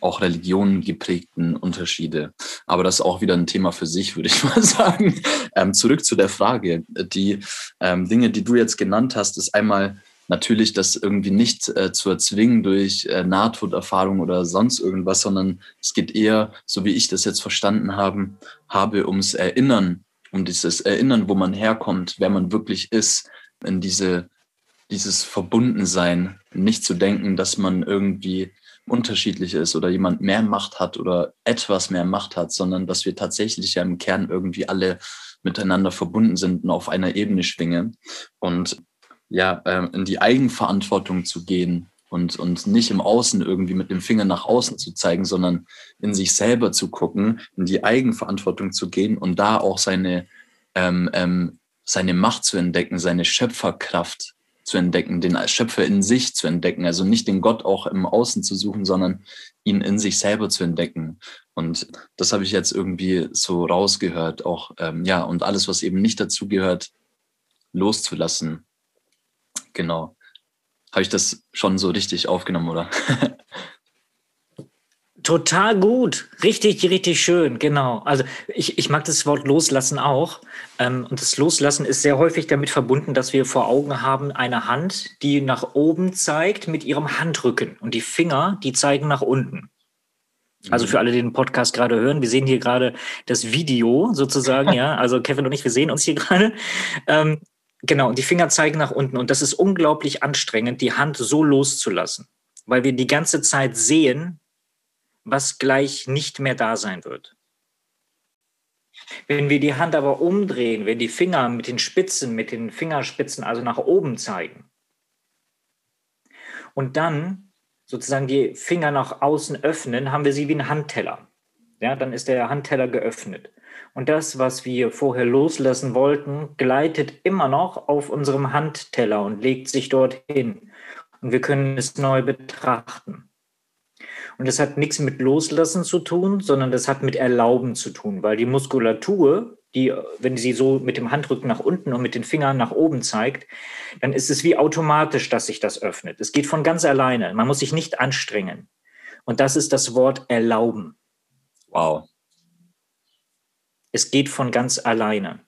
auch Religionen geprägten Unterschiede. Aber das ist auch wieder ein Thema für sich, würde ich [laughs] mal sagen. Ähm, zurück zu der Frage. Die ähm, Dinge, die du jetzt genannt hast, ist einmal natürlich das irgendwie nicht äh, zu erzwingen durch äh, Nahtoderfahrung oder sonst irgendwas, sondern es geht eher, so wie ich das jetzt verstanden haben, habe, ums Erinnern um dieses Erinnern, wo man herkommt, wer man wirklich ist, in diese, dieses Verbundensein, nicht zu denken, dass man irgendwie unterschiedlich ist oder jemand mehr Macht hat oder etwas mehr Macht hat, sondern dass wir tatsächlich ja im Kern irgendwie alle miteinander verbunden sind und auf einer Ebene schwingen. Und ja, ähm, in die Eigenverantwortung zu gehen und, und nicht im Außen irgendwie mit dem Finger nach außen zu zeigen, sondern in sich selber zu gucken, in die Eigenverantwortung zu gehen und da auch seine, ähm, ähm, seine Macht zu entdecken, seine Schöpferkraft zu entdecken, den Schöpfer in sich zu entdecken. Also nicht den Gott auch im Außen zu suchen, sondern ihn in sich selber zu entdecken. Und das habe ich jetzt irgendwie so rausgehört, auch, ähm, ja, und alles, was eben nicht dazu gehört, loszulassen. Genau. Habe ich das schon so richtig aufgenommen, oder? [laughs] Total gut. Richtig, richtig schön. Genau. Also ich, ich mag das Wort loslassen auch. Ähm, und das Loslassen ist sehr häufig damit verbunden, dass wir vor Augen haben eine Hand, die nach oben zeigt mit ihrem Handrücken. Und die Finger, die zeigen nach unten. Also für alle, die den Podcast gerade hören, wir sehen hier gerade das Video sozusagen, [laughs] ja. Also Kevin und ich, wir sehen uns hier gerade. Ähm, Genau, und die Finger zeigen nach unten. Und das ist unglaublich anstrengend, die Hand so loszulassen, weil wir die ganze Zeit sehen, was gleich nicht mehr da sein wird. Wenn wir die Hand aber umdrehen, wenn die Finger mit den Spitzen, mit den Fingerspitzen also nach oben zeigen und dann sozusagen die Finger nach außen öffnen, haben wir sie wie ein Handteller. Ja, dann ist der Handteller geöffnet. Und das, was wir vorher loslassen wollten, gleitet immer noch auf unserem Handteller und legt sich dorthin. und wir können es neu betrachten. Und das hat nichts mit Loslassen zu tun, sondern das hat mit Erlauben zu tun, weil die Muskulatur, die, wenn sie so mit dem Handrücken nach unten und mit den Fingern nach oben zeigt, dann ist es wie automatisch, dass sich das öffnet. Es geht von ganz alleine. Man muss sich nicht anstrengen. Und das ist das Wort erlauben. Wow. Es geht von ganz alleine.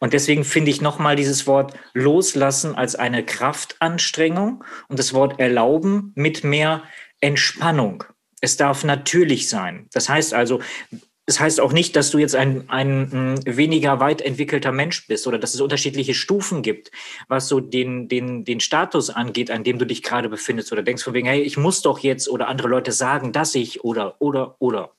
Und deswegen finde ich nochmal dieses Wort loslassen als eine Kraftanstrengung und das Wort erlauben mit mehr Entspannung. Es darf natürlich sein. Das heißt also, es heißt auch nicht, dass du jetzt ein, ein, weniger weit entwickelter Mensch bist oder dass es unterschiedliche Stufen gibt, was so den, den, den Status angeht, an dem du dich gerade befindest oder denkst von wegen, hey, ich muss doch jetzt oder andere Leute sagen, dass ich oder, oder, oder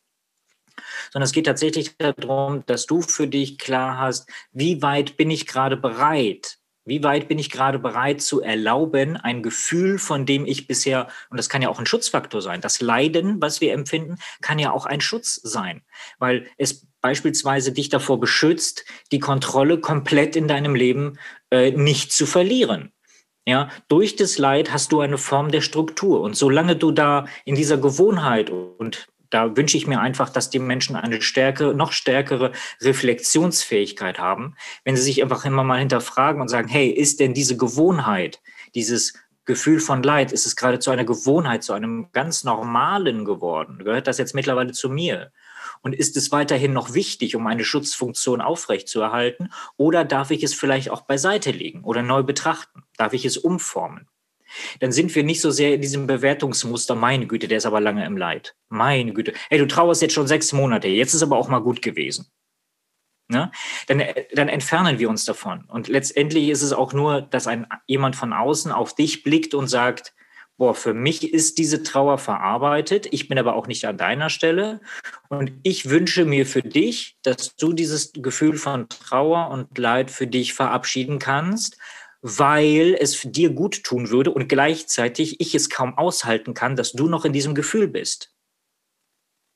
sondern es geht tatsächlich darum, dass du für dich klar hast, wie weit bin ich gerade bereit, wie weit bin ich gerade bereit zu erlauben, ein Gefühl, von dem ich bisher, und das kann ja auch ein Schutzfaktor sein, das Leiden, was wir empfinden, kann ja auch ein Schutz sein, weil es beispielsweise dich davor beschützt, die Kontrolle komplett in deinem Leben äh, nicht zu verlieren. Ja, durch das Leid hast du eine Form der Struktur. Und solange du da in dieser Gewohnheit und da wünsche ich mir einfach, dass die Menschen eine stärkere, noch stärkere Reflexionsfähigkeit haben, wenn sie sich einfach immer mal hinterfragen und sagen, hey, ist denn diese Gewohnheit, dieses Gefühl von Leid, ist es gerade zu einer Gewohnheit, zu einem ganz normalen geworden? Gehört das jetzt mittlerweile zu mir? Und ist es weiterhin noch wichtig, um eine Schutzfunktion aufrechtzuerhalten? Oder darf ich es vielleicht auch beiseite legen oder neu betrachten? Darf ich es umformen? Dann sind wir nicht so sehr in diesem Bewertungsmuster, meine Güte, der ist aber lange im Leid. Meine Güte. Hey, du trauerst jetzt schon sechs Monate, jetzt ist aber auch mal gut gewesen. Ne? Dann, dann entfernen wir uns davon. Und letztendlich ist es auch nur, dass ein, jemand von außen auf dich blickt und sagt, boah, für mich ist diese Trauer verarbeitet, ich bin aber auch nicht an deiner Stelle und ich wünsche mir für dich, dass du dieses Gefühl von Trauer und Leid für dich verabschieden kannst weil es dir gut tun würde und gleichzeitig ich es kaum aushalten kann, dass du noch in diesem Gefühl bist.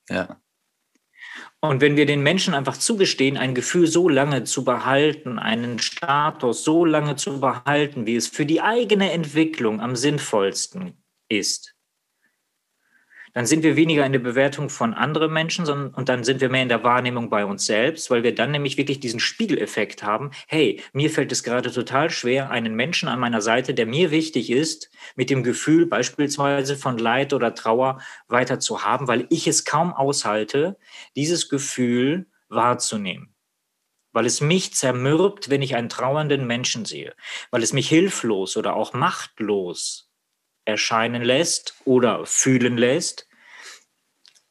Ja. Und wenn wir den Menschen einfach zugestehen, ein Gefühl so lange zu behalten, einen Status so lange zu behalten, wie es für die eigene Entwicklung am sinnvollsten ist, dann sind wir weniger in der Bewertung von anderen Menschen, sondern und dann sind wir mehr in der Wahrnehmung bei uns selbst, weil wir dann nämlich wirklich diesen Spiegeleffekt haben. Hey, mir fällt es gerade total schwer, einen Menschen an meiner Seite, der mir wichtig ist, mit dem Gefühl beispielsweise von Leid oder Trauer weiter zu haben, weil ich es kaum aushalte, dieses Gefühl wahrzunehmen weil es mich zermürbt, wenn ich einen trauernden Menschen sehe, weil es mich hilflos oder auch machtlos erscheinen lässt oder fühlen lässt,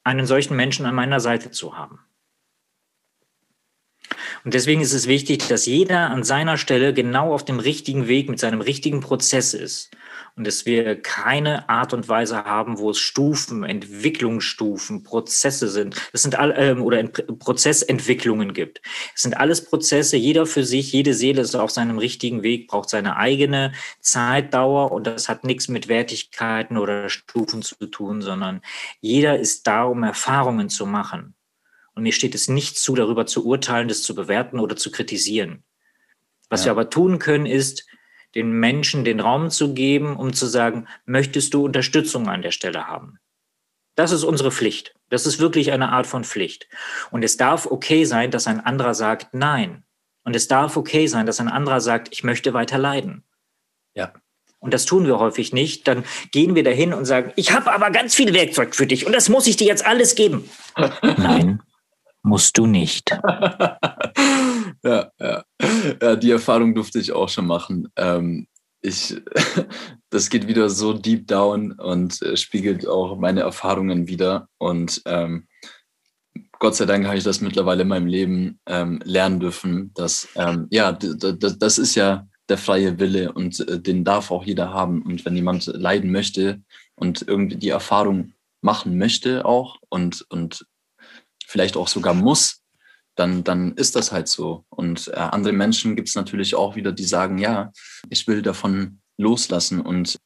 einen solchen Menschen an meiner Seite zu haben. Und deswegen ist es wichtig, dass jeder an seiner Stelle genau auf dem richtigen Weg mit seinem richtigen Prozess ist und dass wir keine Art und Weise haben, wo es Stufen, Entwicklungsstufen, Prozesse sind. Das sind all, ähm, oder Prozessentwicklungen gibt. Es sind alles Prozesse, jeder für sich, jede Seele ist auf seinem richtigen Weg, braucht seine eigene Zeitdauer und das hat nichts mit Wertigkeiten oder Stufen zu tun, sondern jeder ist da, um Erfahrungen zu machen. Und mir steht es nicht zu, darüber zu urteilen, das zu bewerten oder zu kritisieren. Was ja. wir aber tun können, ist, den Menschen den Raum zu geben, um zu sagen, möchtest du Unterstützung an der Stelle haben? Das ist unsere Pflicht. Das ist wirklich eine Art von Pflicht. Und es darf okay sein, dass ein anderer sagt Nein. Und es darf okay sein, dass ein anderer sagt, ich möchte weiter leiden. Ja. Und das tun wir häufig nicht. Dann gehen wir dahin und sagen, ich habe aber ganz viel Werkzeug für dich und das muss ich dir jetzt alles geben. [laughs] Nein, musst du nicht. [laughs] ja, ja. ja, die Erfahrung durfte ich auch schon machen. Ähm, ich, [laughs] das geht wieder so deep down und äh, spiegelt auch meine Erfahrungen wieder. Und ähm, Gott sei Dank habe ich das mittlerweile in meinem Leben ähm, lernen dürfen, dass, ähm, ja, das ist ja der freie Wille und äh, den darf auch jeder haben. Und wenn jemand leiden möchte und irgendwie die Erfahrung machen möchte auch und, und vielleicht auch sogar muss, dann, dann ist das halt so. Und äh, andere Menschen gibt es natürlich auch wieder, die sagen, ja, ich will davon loslassen und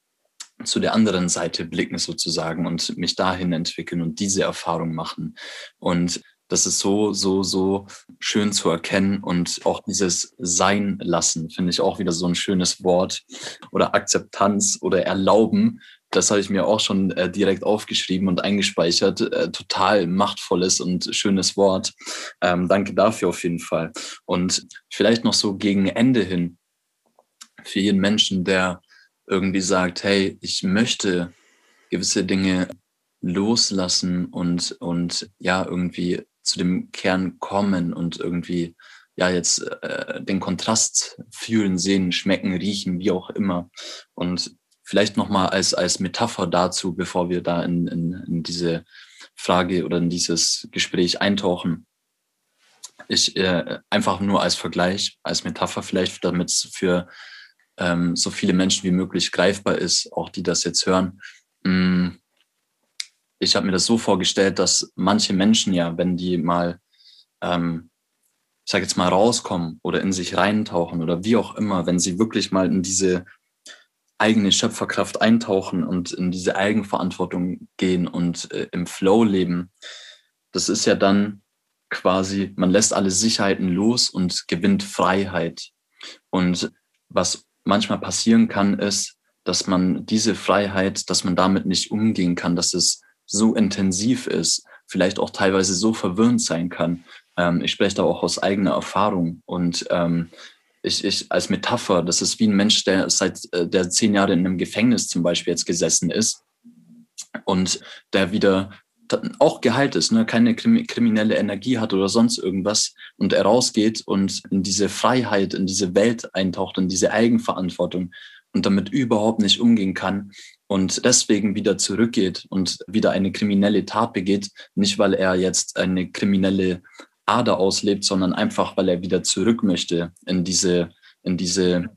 zu der anderen Seite blicken sozusagen und mich dahin entwickeln und diese Erfahrung machen. Und das ist so, so, so schön zu erkennen und auch dieses Sein lassen finde ich auch wieder so ein schönes Wort oder Akzeptanz oder Erlauben. Das habe ich mir auch schon äh, direkt aufgeschrieben und eingespeichert. Äh, total machtvolles und schönes Wort. Ähm, danke dafür auf jeden Fall. Und vielleicht noch so gegen Ende hin für jeden Menschen, der irgendwie sagt, hey, ich möchte gewisse Dinge loslassen und, und ja, irgendwie zu dem Kern kommen und irgendwie ja jetzt äh, den Kontrast fühlen, sehen, schmecken, riechen, wie auch immer. Und vielleicht nochmal als, als Metapher dazu, bevor wir da in, in, in diese Frage oder in dieses Gespräch eintauchen. Ich äh, einfach nur als Vergleich, als Metapher vielleicht, damit es für ähm, so viele Menschen wie möglich greifbar ist, auch die das jetzt hören. Mm, ich habe mir das so vorgestellt, dass manche Menschen ja, wenn die mal, ähm, ich sage jetzt mal, rauskommen oder in sich reintauchen oder wie auch immer, wenn sie wirklich mal in diese eigene Schöpferkraft eintauchen und in diese Eigenverantwortung gehen und äh, im Flow leben, das ist ja dann quasi, man lässt alle Sicherheiten los und gewinnt Freiheit. Und was manchmal passieren kann, ist, dass man diese Freiheit, dass man damit nicht umgehen kann, dass es so intensiv ist, vielleicht auch teilweise so verwirrend sein kann. Ähm, ich spreche da auch aus eigener Erfahrung und ähm, ich, ich als Metapher, das ist wie ein Mensch, der seit äh, der zehn Jahre in einem Gefängnis zum Beispiel jetzt gesessen ist und der wieder auch geheilt ist, ne? keine kriminelle Energie hat oder sonst irgendwas und er rausgeht und in diese Freiheit, in diese Welt eintaucht, in diese Eigenverantwortung und damit überhaupt nicht umgehen kann, und deswegen wieder zurückgeht und wieder eine kriminelle Tat begeht, nicht weil er jetzt eine kriminelle Ader auslebt, sondern einfach, weil er wieder zurück möchte in diese, in diese,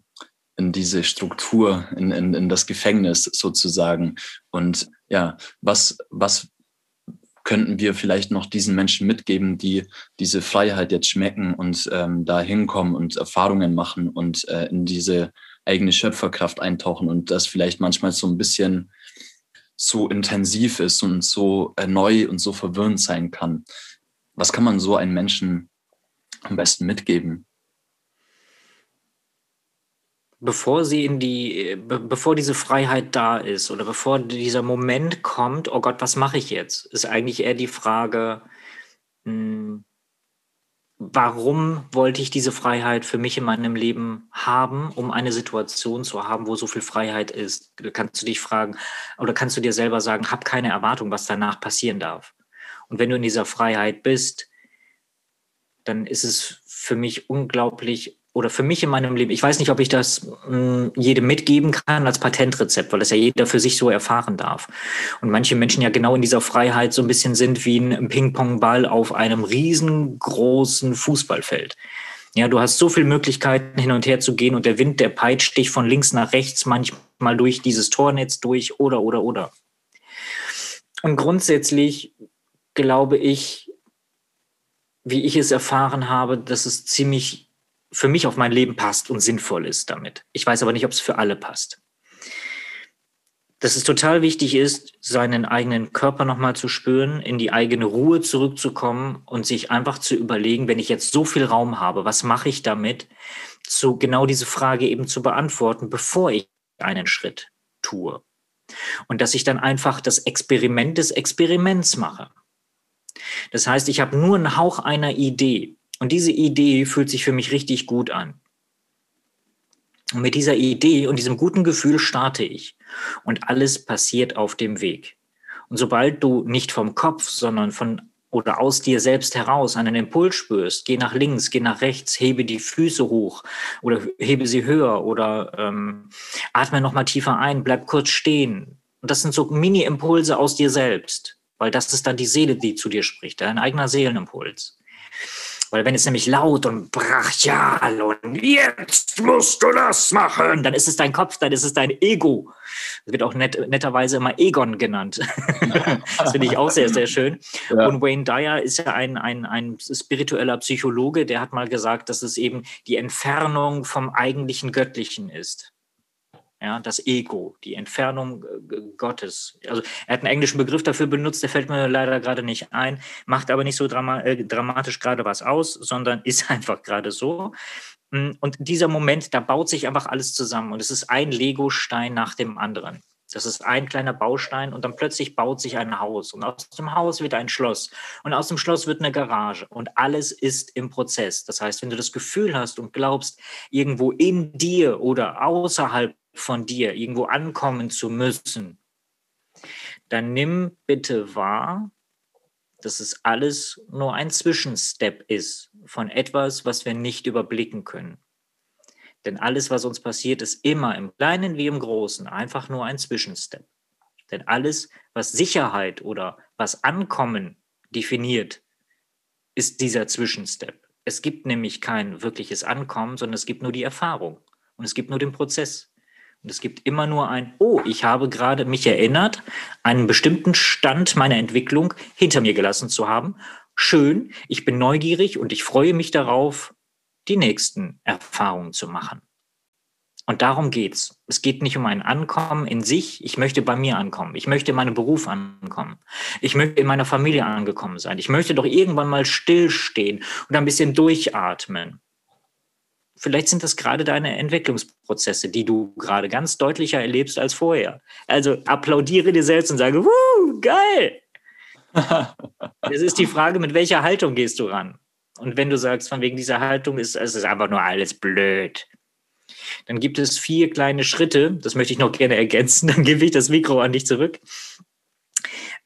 in diese Struktur, in, in, in das Gefängnis sozusagen. Und ja, was, was könnten wir vielleicht noch diesen Menschen mitgeben, die diese Freiheit jetzt schmecken und ähm, da hinkommen und Erfahrungen machen und äh, in diese eigene Schöpferkraft eintauchen und das vielleicht manchmal so ein bisschen so intensiv ist und so neu und so verwirrend sein kann. Was kann man so einem Menschen am besten mitgeben? Bevor sie in die, be bevor diese Freiheit da ist oder bevor dieser Moment kommt, oh Gott, was mache ich jetzt? Ist eigentlich eher die Frage, hm, warum wollte ich diese Freiheit für mich in meinem Leben haben, um eine Situation zu haben, wo so viel Freiheit ist? Kannst du dich fragen oder kannst du dir selber sagen, hab keine Erwartung, was danach passieren darf. Und wenn du in dieser Freiheit bist, dann ist es für mich unglaublich oder für mich in meinem Leben, ich weiß nicht, ob ich das mh, hm, jedem mitgeben kann als Patentrezept, weil das ja jeder für sich so erfahren darf. Und manche Menschen ja genau in dieser Freiheit so ein bisschen sind wie ein Ping-Pong-Ball auf einem riesengroßen Fußballfeld. Ja, du hast so viele Möglichkeiten hin und her zu gehen und der Wind, der peitscht dich von links nach rechts manchmal durch dieses Tornetz durch oder, oder, oder. Und grundsätzlich glaube ich, wie ich es erfahren habe, dass es ziemlich für mich auf mein Leben passt und sinnvoll ist damit. Ich weiß aber nicht, ob es für alle passt. Dass es total wichtig ist, seinen eigenen Körper nochmal zu spüren, in die eigene Ruhe zurückzukommen und sich einfach zu überlegen, wenn ich jetzt so viel Raum habe, was mache ich damit, zu genau diese Frage eben zu beantworten, bevor ich einen Schritt tue. Und dass ich dann einfach das Experiment des Experiments mache. Das heißt, ich habe nur einen Hauch einer Idee und diese Idee fühlt sich für mich richtig gut an. Und mit dieser Idee und diesem guten Gefühl starte ich. Und alles passiert auf dem Weg. Und sobald du nicht vom Kopf, sondern von oder aus dir selbst heraus einen Impuls spürst, geh nach links, geh nach rechts, hebe die Füße hoch oder hebe sie höher oder ähm, atme nochmal tiefer ein, bleib kurz stehen. Und das sind so Mini-Impulse aus dir selbst, weil das ist dann die Seele, die zu dir spricht, dein eigener Seelenimpuls. Weil wenn es nämlich laut und brachial und jetzt musst du das machen, dann ist es dein Kopf, dann ist es dein Ego. Das wird auch net, netterweise immer Egon genannt. [laughs] das finde ich auch sehr, sehr schön. Ja. Und Wayne Dyer ist ja ein, ein, ein spiritueller Psychologe, der hat mal gesagt, dass es eben die Entfernung vom eigentlichen Göttlichen ist. Ja, das Ego, die Entfernung äh, Gottes. Also er hat einen englischen Begriff dafür benutzt, der fällt mir leider gerade nicht ein, macht aber nicht so drama äh, dramatisch gerade was aus, sondern [laughs] ist einfach gerade so. Mm, und dieser Moment, da baut sich einfach alles zusammen und es ist ein Lego-Stein nach dem anderen. Das ist ein kleiner Baustein und dann plötzlich baut sich ein Haus und aus dem Haus wird ein Schloss und aus dem Schloss wird eine Garage und alles ist im Prozess. Das heißt, wenn du das Gefühl hast und glaubst, irgendwo in dir oder außerhalb von dir irgendwo ankommen zu müssen, dann nimm bitte wahr, dass es alles nur ein Zwischenstep ist von etwas, was wir nicht überblicken können. Denn alles, was uns passiert, ist immer im Kleinen wie im Großen einfach nur ein Zwischenstep. Denn alles, was Sicherheit oder was Ankommen definiert, ist dieser Zwischenstep. Es gibt nämlich kein wirkliches Ankommen, sondern es gibt nur die Erfahrung und es gibt nur den Prozess. Und es gibt immer nur ein, oh, ich habe gerade mich erinnert, einen bestimmten Stand meiner Entwicklung hinter mir gelassen zu haben. Schön, ich bin neugierig und ich freue mich darauf, die nächsten Erfahrungen zu machen. Und darum geht's. Es geht nicht um ein Ankommen in sich. Ich möchte bei mir ankommen. Ich möchte in meinem Beruf ankommen. Ich möchte in meiner Familie angekommen sein. Ich möchte doch irgendwann mal stillstehen und ein bisschen durchatmen. Vielleicht sind das gerade deine Entwicklungsprozesse, die du gerade ganz deutlicher erlebst als vorher. Also applaudiere dir selbst und sage, Wuh, geil! [laughs] Es ist die Frage, mit welcher Haltung gehst du ran? Und wenn du sagst, von wegen dieser Haltung ist es ist einfach nur alles blöd, dann gibt es vier kleine Schritte. Das möchte ich noch gerne ergänzen. [laughs] Dann gebe ich das Mikro an dich zurück.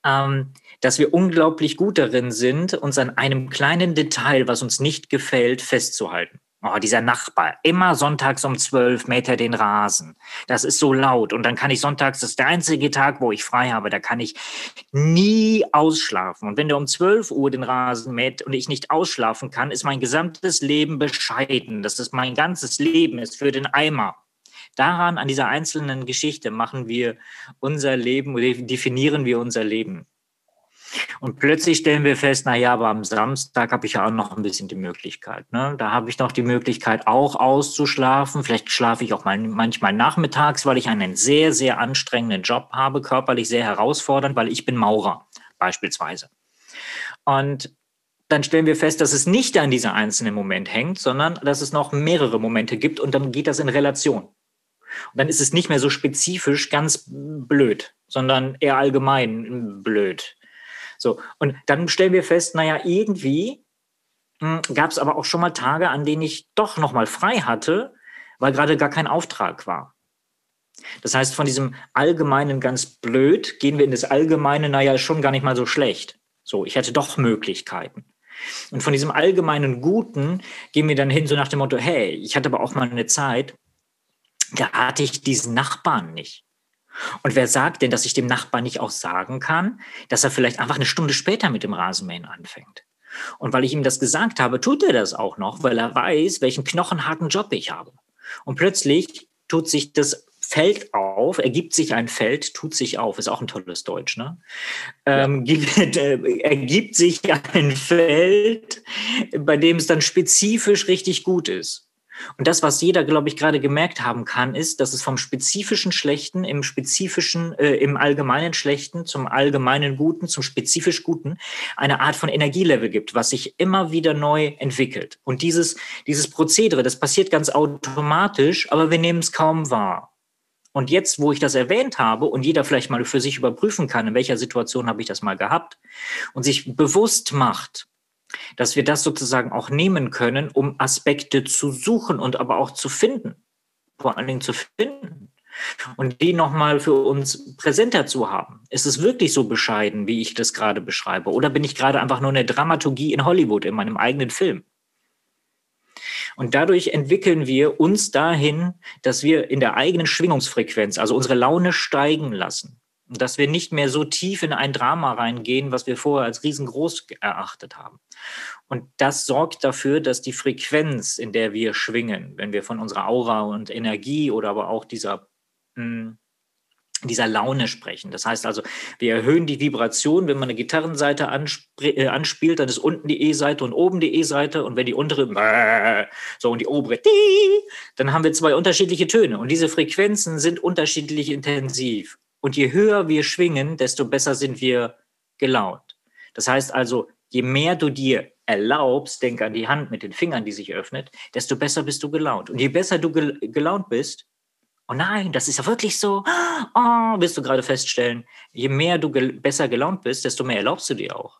Ähm, dass wir unglaublich gut darin sind, uns an einem kleinen Detail, was uns nicht gefällt, festzuhalten. Oh, dieser Nachbar, immer sonntags um zwölf mäht er den Rasen. Das ist so laut. Und dann kann ich sonntags, das ist der einzige Tag, wo ich frei habe, da kann ich nie ausschlafen. Und wenn der um zwölf Uhr den Rasen mäht und ich nicht ausschlafen kann, ist mein gesamtes Leben bescheiden. Das ist mein ganzes Leben, ist für den Eimer. Daran, an dieser einzelnen Geschichte machen wir unser Leben, definieren wir unser Leben. Und plötzlich stellen wir fest, na ja, aber am Samstag habe ich ja auch noch ein bisschen die Möglichkeit. Ne? Da habe ich noch die Möglichkeit, auch auszuschlafen. Vielleicht schlafe ich auch mal, manchmal nachmittags, weil ich einen sehr, sehr anstrengenden Job habe, körperlich sehr herausfordernd, weil ich bin Maurer beispielsweise. Und dann stellen wir fest, dass es nicht an dieser einzelnen Moment hängt, sondern dass es noch mehrere Momente gibt und dann geht das in Relation. Und dann ist es nicht mehr so spezifisch ganz blöd, sondern eher allgemein blöd. So, und dann stellen wir fest, naja, irgendwie hm, gab es aber auch schon mal Tage, an denen ich doch nochmal frei hatte, weil gerade gar kein Auftrag war. Das heißt, von diesem Allgemeinen ganz blöd gehen wir in das Allgemeine, naja, schon gar nicht mal so schlecht. So, ich hätte doch Möglichkeiten. Und von diesem allgemeinen Guten gehen wir dann hin, so nach dem Motto, hey, ich hatte aber auch mal eine Zeit, da hatte ich diesen Nachbarn nicht. Und wer sagt denn, dass ich dem Nachbarn nicht auch sagen kann, dass er vielleicht einfach eine Stunde später mit dem Rasenmähen anfängt? Und weil ich ihm das gesagt habe, tut er das auch noch, weil er weiß, welchen knochenharten Job ich habe. Und plötzlich tut sich das Feld auf, ergibt sich ein Feld, tut sich auf, ist auch ein tolles Deutsch, ne? Ähm, gibt, äh, ergibt sich ein Feld, bei dem es dann spezifisch richtig gut ist. Und das, was jeder, glaube ich, gerade gemerkt haben kann, ist, dass es vom spezifischen Schlechten im spezifischen, äh, im allgemeinen Schlechten zum allgemeinen Guten, zum spezifisch Guten eine Art von Energielevel gibt, was sich immer wieder neu entwickelt. Und dieses, dieses Prozedere, das passiert ganz automatisch, aber wir nehmen es kaum wahr. Und jetzt, wo ich das erwähnt habe und jeder vielleicht mal für sich überprüfen kann, in welcher Situation habe ich das mal gehabt und sich bewusst macht, dass wir das sozusagen auch nehmen können, um Aspekte zu suchen und aber auch zu finden, vor allen Dingen zu finden und die nochmal für uns präsenter zu haben. Ist es wirklich so bescheiden, wie ich das gerade beschreibe? Oder bin ich gerade einfach nur eine Dramaturgie in Hollywood, in meinem eigenen Film? Und dadurch entwickeln wir uns dahin, dass wir in der eigenen Schwingungsfrequenz, also unsere Laune steigen lassen. Dass wir nicht mehr so tief in ein Drama reingehen, was wir vorher als riesengroß erachtet haben. Und das sorgt dafür, dass die Frequenz, in der wir schwingen, wenn wir von unserer Aura und Energie oder aber auch dieser hm, dieser Laune sprechen. Das heißt also, wir erhöhen die Vibration, wenn man eine Gitarrenseite äh, anspielt, dann ist unten die E-Seite und oben die E-Seite und wenn die untere so und die obere dann haben wir zwei unterschiedliche Töne und diese Frequenzen sind unterschiedlich intensiv. Und je höher wir schwingen, desto besser sind wir gelaunt. Das heißt also, je mehr du dir erlaubst, denk an die Hand mit den Fingern, die sich öffnet, desto besser bist du gelaunt. Und je besser du gelaunt bist, oh nein, das ist ja wirklich so, oh, wirst du gerade feststellen, je mehr du gel besser gelaunt bist, desto mehr erlaubst du dir auch.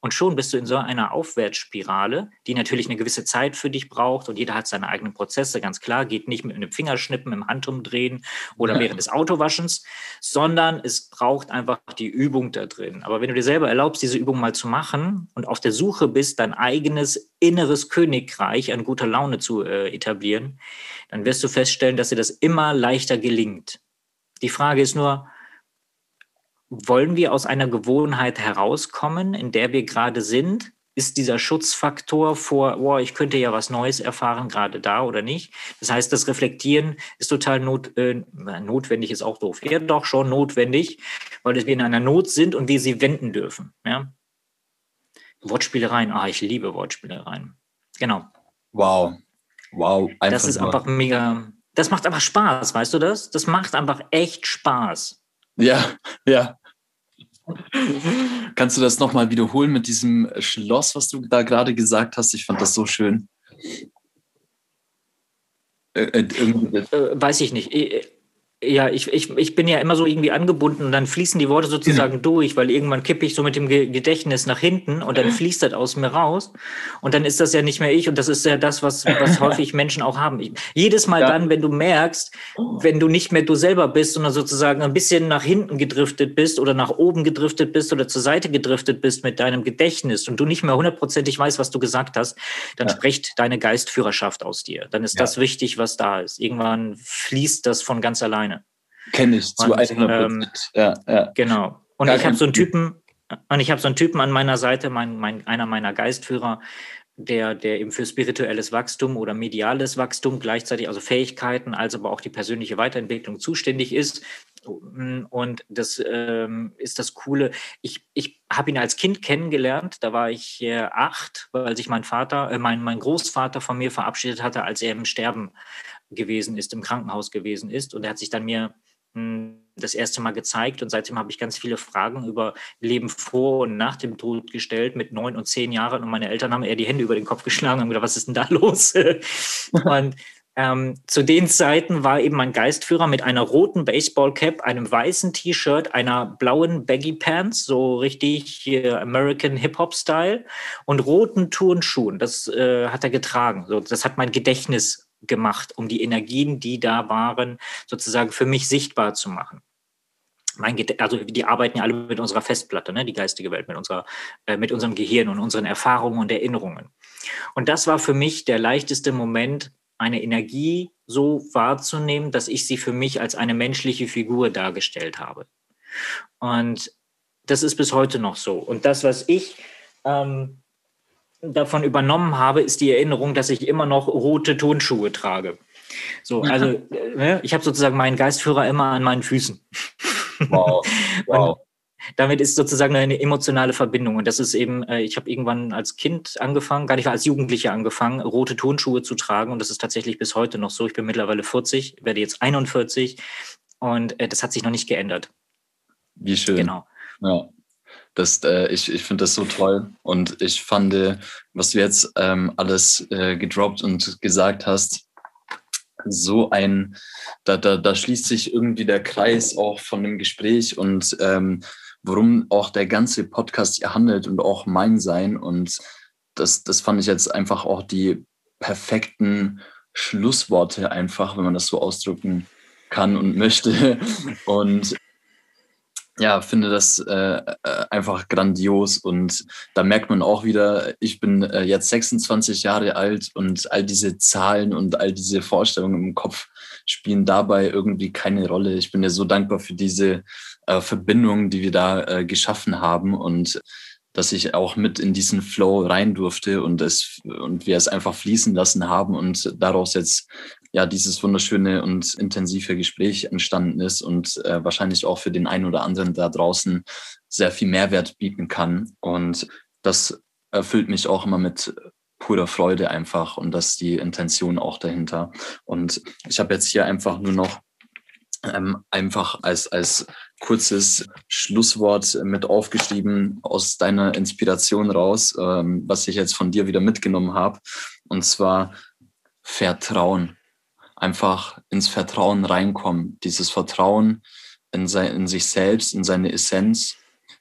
Und schon bist du in so einer Aufwärtsspirale, die natürlich eine gewisse Zeit für dich braucht und jeder hat seine eigenen Prozesse, ganz klar, geht nicht mit einem Fingerschnippen im Handumdrehen oder während des Autowaschens, sondern es braucht einfach die Übung da drin. Aber wenn du dir selber erlaubst, diese Übung mal zu machen und auf der Suche bist, dein eigenes inneres Königreich an guter Laune zu äh, etablieren, dann wirst du feststellen, dass dir das immer leichter gelingt. Die Frage ist nur, wollen wir aus einer Gewohnheit herauskommen, in der wir gerade sind? Ist dieser Schutzfaktor vor, oh, ich könnte ja was Neues erfahren, gerade da oder nicht? Das heißt, das Reflektieren ist total not, äh, notwendig, ist auch doof. Ja, doch schon notwendig, weil wir in einer Not sind und wir sie wenden dürfen. Ja? Wortspielereien, ah, ich liebe Wortspielereien. Genau. Wow. Wow. Einfach das ist einfach mega. Das macht einfach Spaß, weißt du das? Das macht einfach echt Spaß. Ja, ja. [laughs] Kannst du das nochmal wiederholen mit diesem Schloss, was du da gerade gesagt hast? Ich fand das so schön. Äh, äh, äh, weiß ich nicht. Ja, ich, ich, ich bin ja immer so irgendwie angebunden und dann fließen die Worte sozusagen mhm. durch, weil irgendwann kippe ich so mit dem Gedächtnis nach hinten und dann fließt das aus mir raus und dann ist das ja nicht mehr ich und das ist ja das, was, was [laughs] häufig Menschen auch haben. Ich, jedes Mal ja. dann, wenn du merkst, wenn du nicht mehr du selber bist, sondern sozusagen ein bisschen nach hinten gedriftet bist oder nach oben gedriftet bist oder zur Seite gedriftet bist mit deinem Gedächtnis und du nicht mehr hundertprozentig weißt, was du gesagt hast, dann ja. spricht deine Geistführerschaft aus dir. Dann ist ja. das wichtig, was da ist. Irgendwann fließt das von ganz allein. Kenne ich zu 100 ähm, ja, ja. Genau. Und Gar ich habe so einen Typen, und ich habe so einen Typen an meiner Seite, mein, mein, einer meiner Geistführer, der, der eben für spirituelles Wachstum oder mediales Wachstum gleichzeitig, also Fähigkeiten, als aber auch die persönliche Weiterentwicklung zuständig ist. Und das ähm, ist das Coole. Ich, ich habe ihn als Kind kennengelernt. Da war ich äh, acht, weil sich mein Vater, äh, mein, mein Großvater von mir verabschiedet hatte, als er im Sterben gewesen ist, im Krankenhaus gewesen ist. Und er hat sich dann mir das erste Mal gezeigt und seitdem habe ich ganz viele Fragen über Leben vor und nach dem Tod gestellt mit neun und zehn Jahren und meine Eltern haben eher die Hände über den Kopf geschlagen und haben gedacht, was ist denn da [laughs] los? und ähm, zu den Zeiten war eben mein Geistführer mit einer roten Baseballcap, einem weißen T-Shirt, einer blauen Baggy Pants, so richtig äh, American Hip-Hop-Style und roten Turnschuhen. Das äh, hat er getragen. So, das hat mein Gedächtnis gemacht, um die Energien, die da waren, sozusagen für mich sichtbar zu machen. Mein, also die arbeiten ja alle mit unserer Festplatte, ne, die geistige Welt, mit, unserer, äh, mit unserem Gehirn und unseren Erfahrungen und Erinnerungen. Und das war für mich der leichteste Moment, eine Energie so wahrzunehmen, dass ich sie für mich als eine menschliche Figur dargestellt habe. Und das ist bis heute noch so. Und das, was ich ähm, davon übernommen habe, ist die Erinnerung, dass ich immer noch rote Turnschuhe trage. So, also ne, ich habe sozusagen meinen Geistführer immer an meinen Füßen. Wow. [laughs] wow. damit ist sozusagen eine emotionale Verbindung. Und das ist eben, äh, ich habe irgendwann als Kind angefangen, gar nicht als Jugendlicher angefangen, rote Turnschuhe zu tragen. Und das ist tatsächlich bis heute noch so. Ich bin mittlerweile 40, werde jetzt 41 und äh, das hat sich noch nicht geändert. Wie schön. Genau. Ja. Das, äh, ich ich finde das so toll und ich fand, was du jetzt ähm, alles äh, gedroppt und gesagt hast, so ein, da, da, da schließt sich irgendwie der Kreis auch von dem Gespräch und ähm, worum auch der ganze Podcast hier handelt und auch mein Sein. Und das, das fand ich jetzt einfach auch die perfekten Schlussworte einfach, wenn man das so ausdrücken kann und möchte. [laughs] Und ja, finde das äh, äh, einfach grandios und da merkt man auch wieder, ich bin äh, jetzt 26 Jahre alt und all diese Zahlen und all diese Vorstellungen im Kopf spielen dabei irgendwie keine Rolle. Ich bin ja so dankbar für diese äh, Verbindung, die wir da äh, geschaffen haben und dass ich auch mit in diesen Flow rein durfte und es und wir es einfach fließen lassen haben und daraus jetzt ja dieses wunderschöne und intensive Gespräch entstanden ist und äh, wahrscheinlich auch für den einen oder anderen da draußen sehr viel Mehrwert bieten kann. Und das erfüllt mich auch immer mit purer Freude einfach und das ist die Intention auch dahinter. Und ich habe jetzt hier einfach nur noch ähm, einfach als, als kurzes Schlusswort mit aufgeschrieben aus deiner Inspiration raus, ähm, was ich jetzt von dir wieder mitgenommen habe. Und zwar Vertrauen. Einfach ins Vertrauen reinkommen. Dieses Vertrauen in, sein, in sich selbst, in seine Essenz,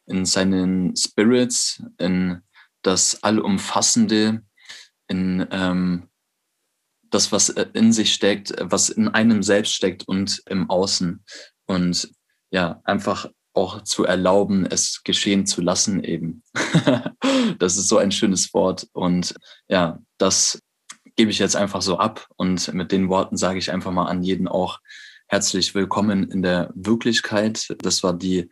in seinen Spirits, in das Allumfassende, in ähm, das, was äh, in sich steckt, was in einem selbst steckt und im Außen. Und ja, einfach auch zu erlauben, es geschehen zu lassen eben. [laughs] das ist so ein schönes Wort. Und ja, das gebe ich jetzt einfach so ab. Und mit den Worten sage ich einfach mal an jeden auch herzlich willkommen in der Wirklichkeit. Das war die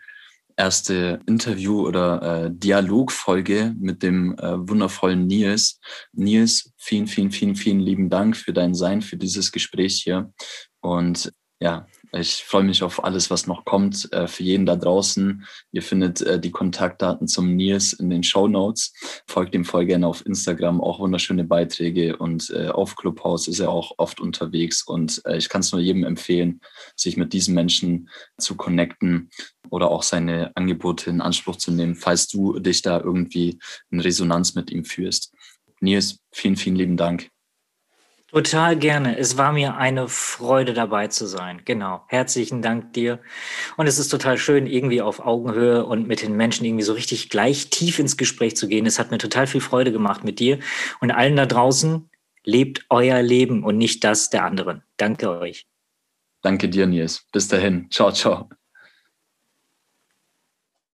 erste Interview- oder äh, Dialogfolge mit dem äh, wundervollen Nils. Nils, vielen, vielen, vielen, vielen lieben Dank für dein Sein, für dieses Gespräch hier. Und ja, ich freue mich auf alles, was noch kommt. Äh, für jeden da draußen. Ihr findet äh, die Kontaktdaten zum Nils in den Show Notes. Folgt dem voll gerne auf Instagram, auch wunderschöne Beiträge. Und äh, auf Clubhouse ist er auch oft unterwegs. Und ich kann es nur jedem empfehlen, sich mit diesen Menschen zu connecten oder auch seine Angebote in Anspruch zu nehmen, falls du dich da irgendwie in Resonanz mit ihm führst. Nils, vielen, vielen lieben Dank. Total gerne. Es war mir eine Freude dabei zu sein. Genau. Herzlichen Dank dir. Und es ist total schön, irgendwie auf Augenhöhe und mit den Menschen irgendwie so richtig gleich tief ins Gespräch zu gehen. Es hat mir total viel Freude gemacht mit dir und allen da draußen. Lebt euer Leben und nicht das der anderen. Danke euch. Danke dir, Nils. Bis dahin. Ciao, ciao.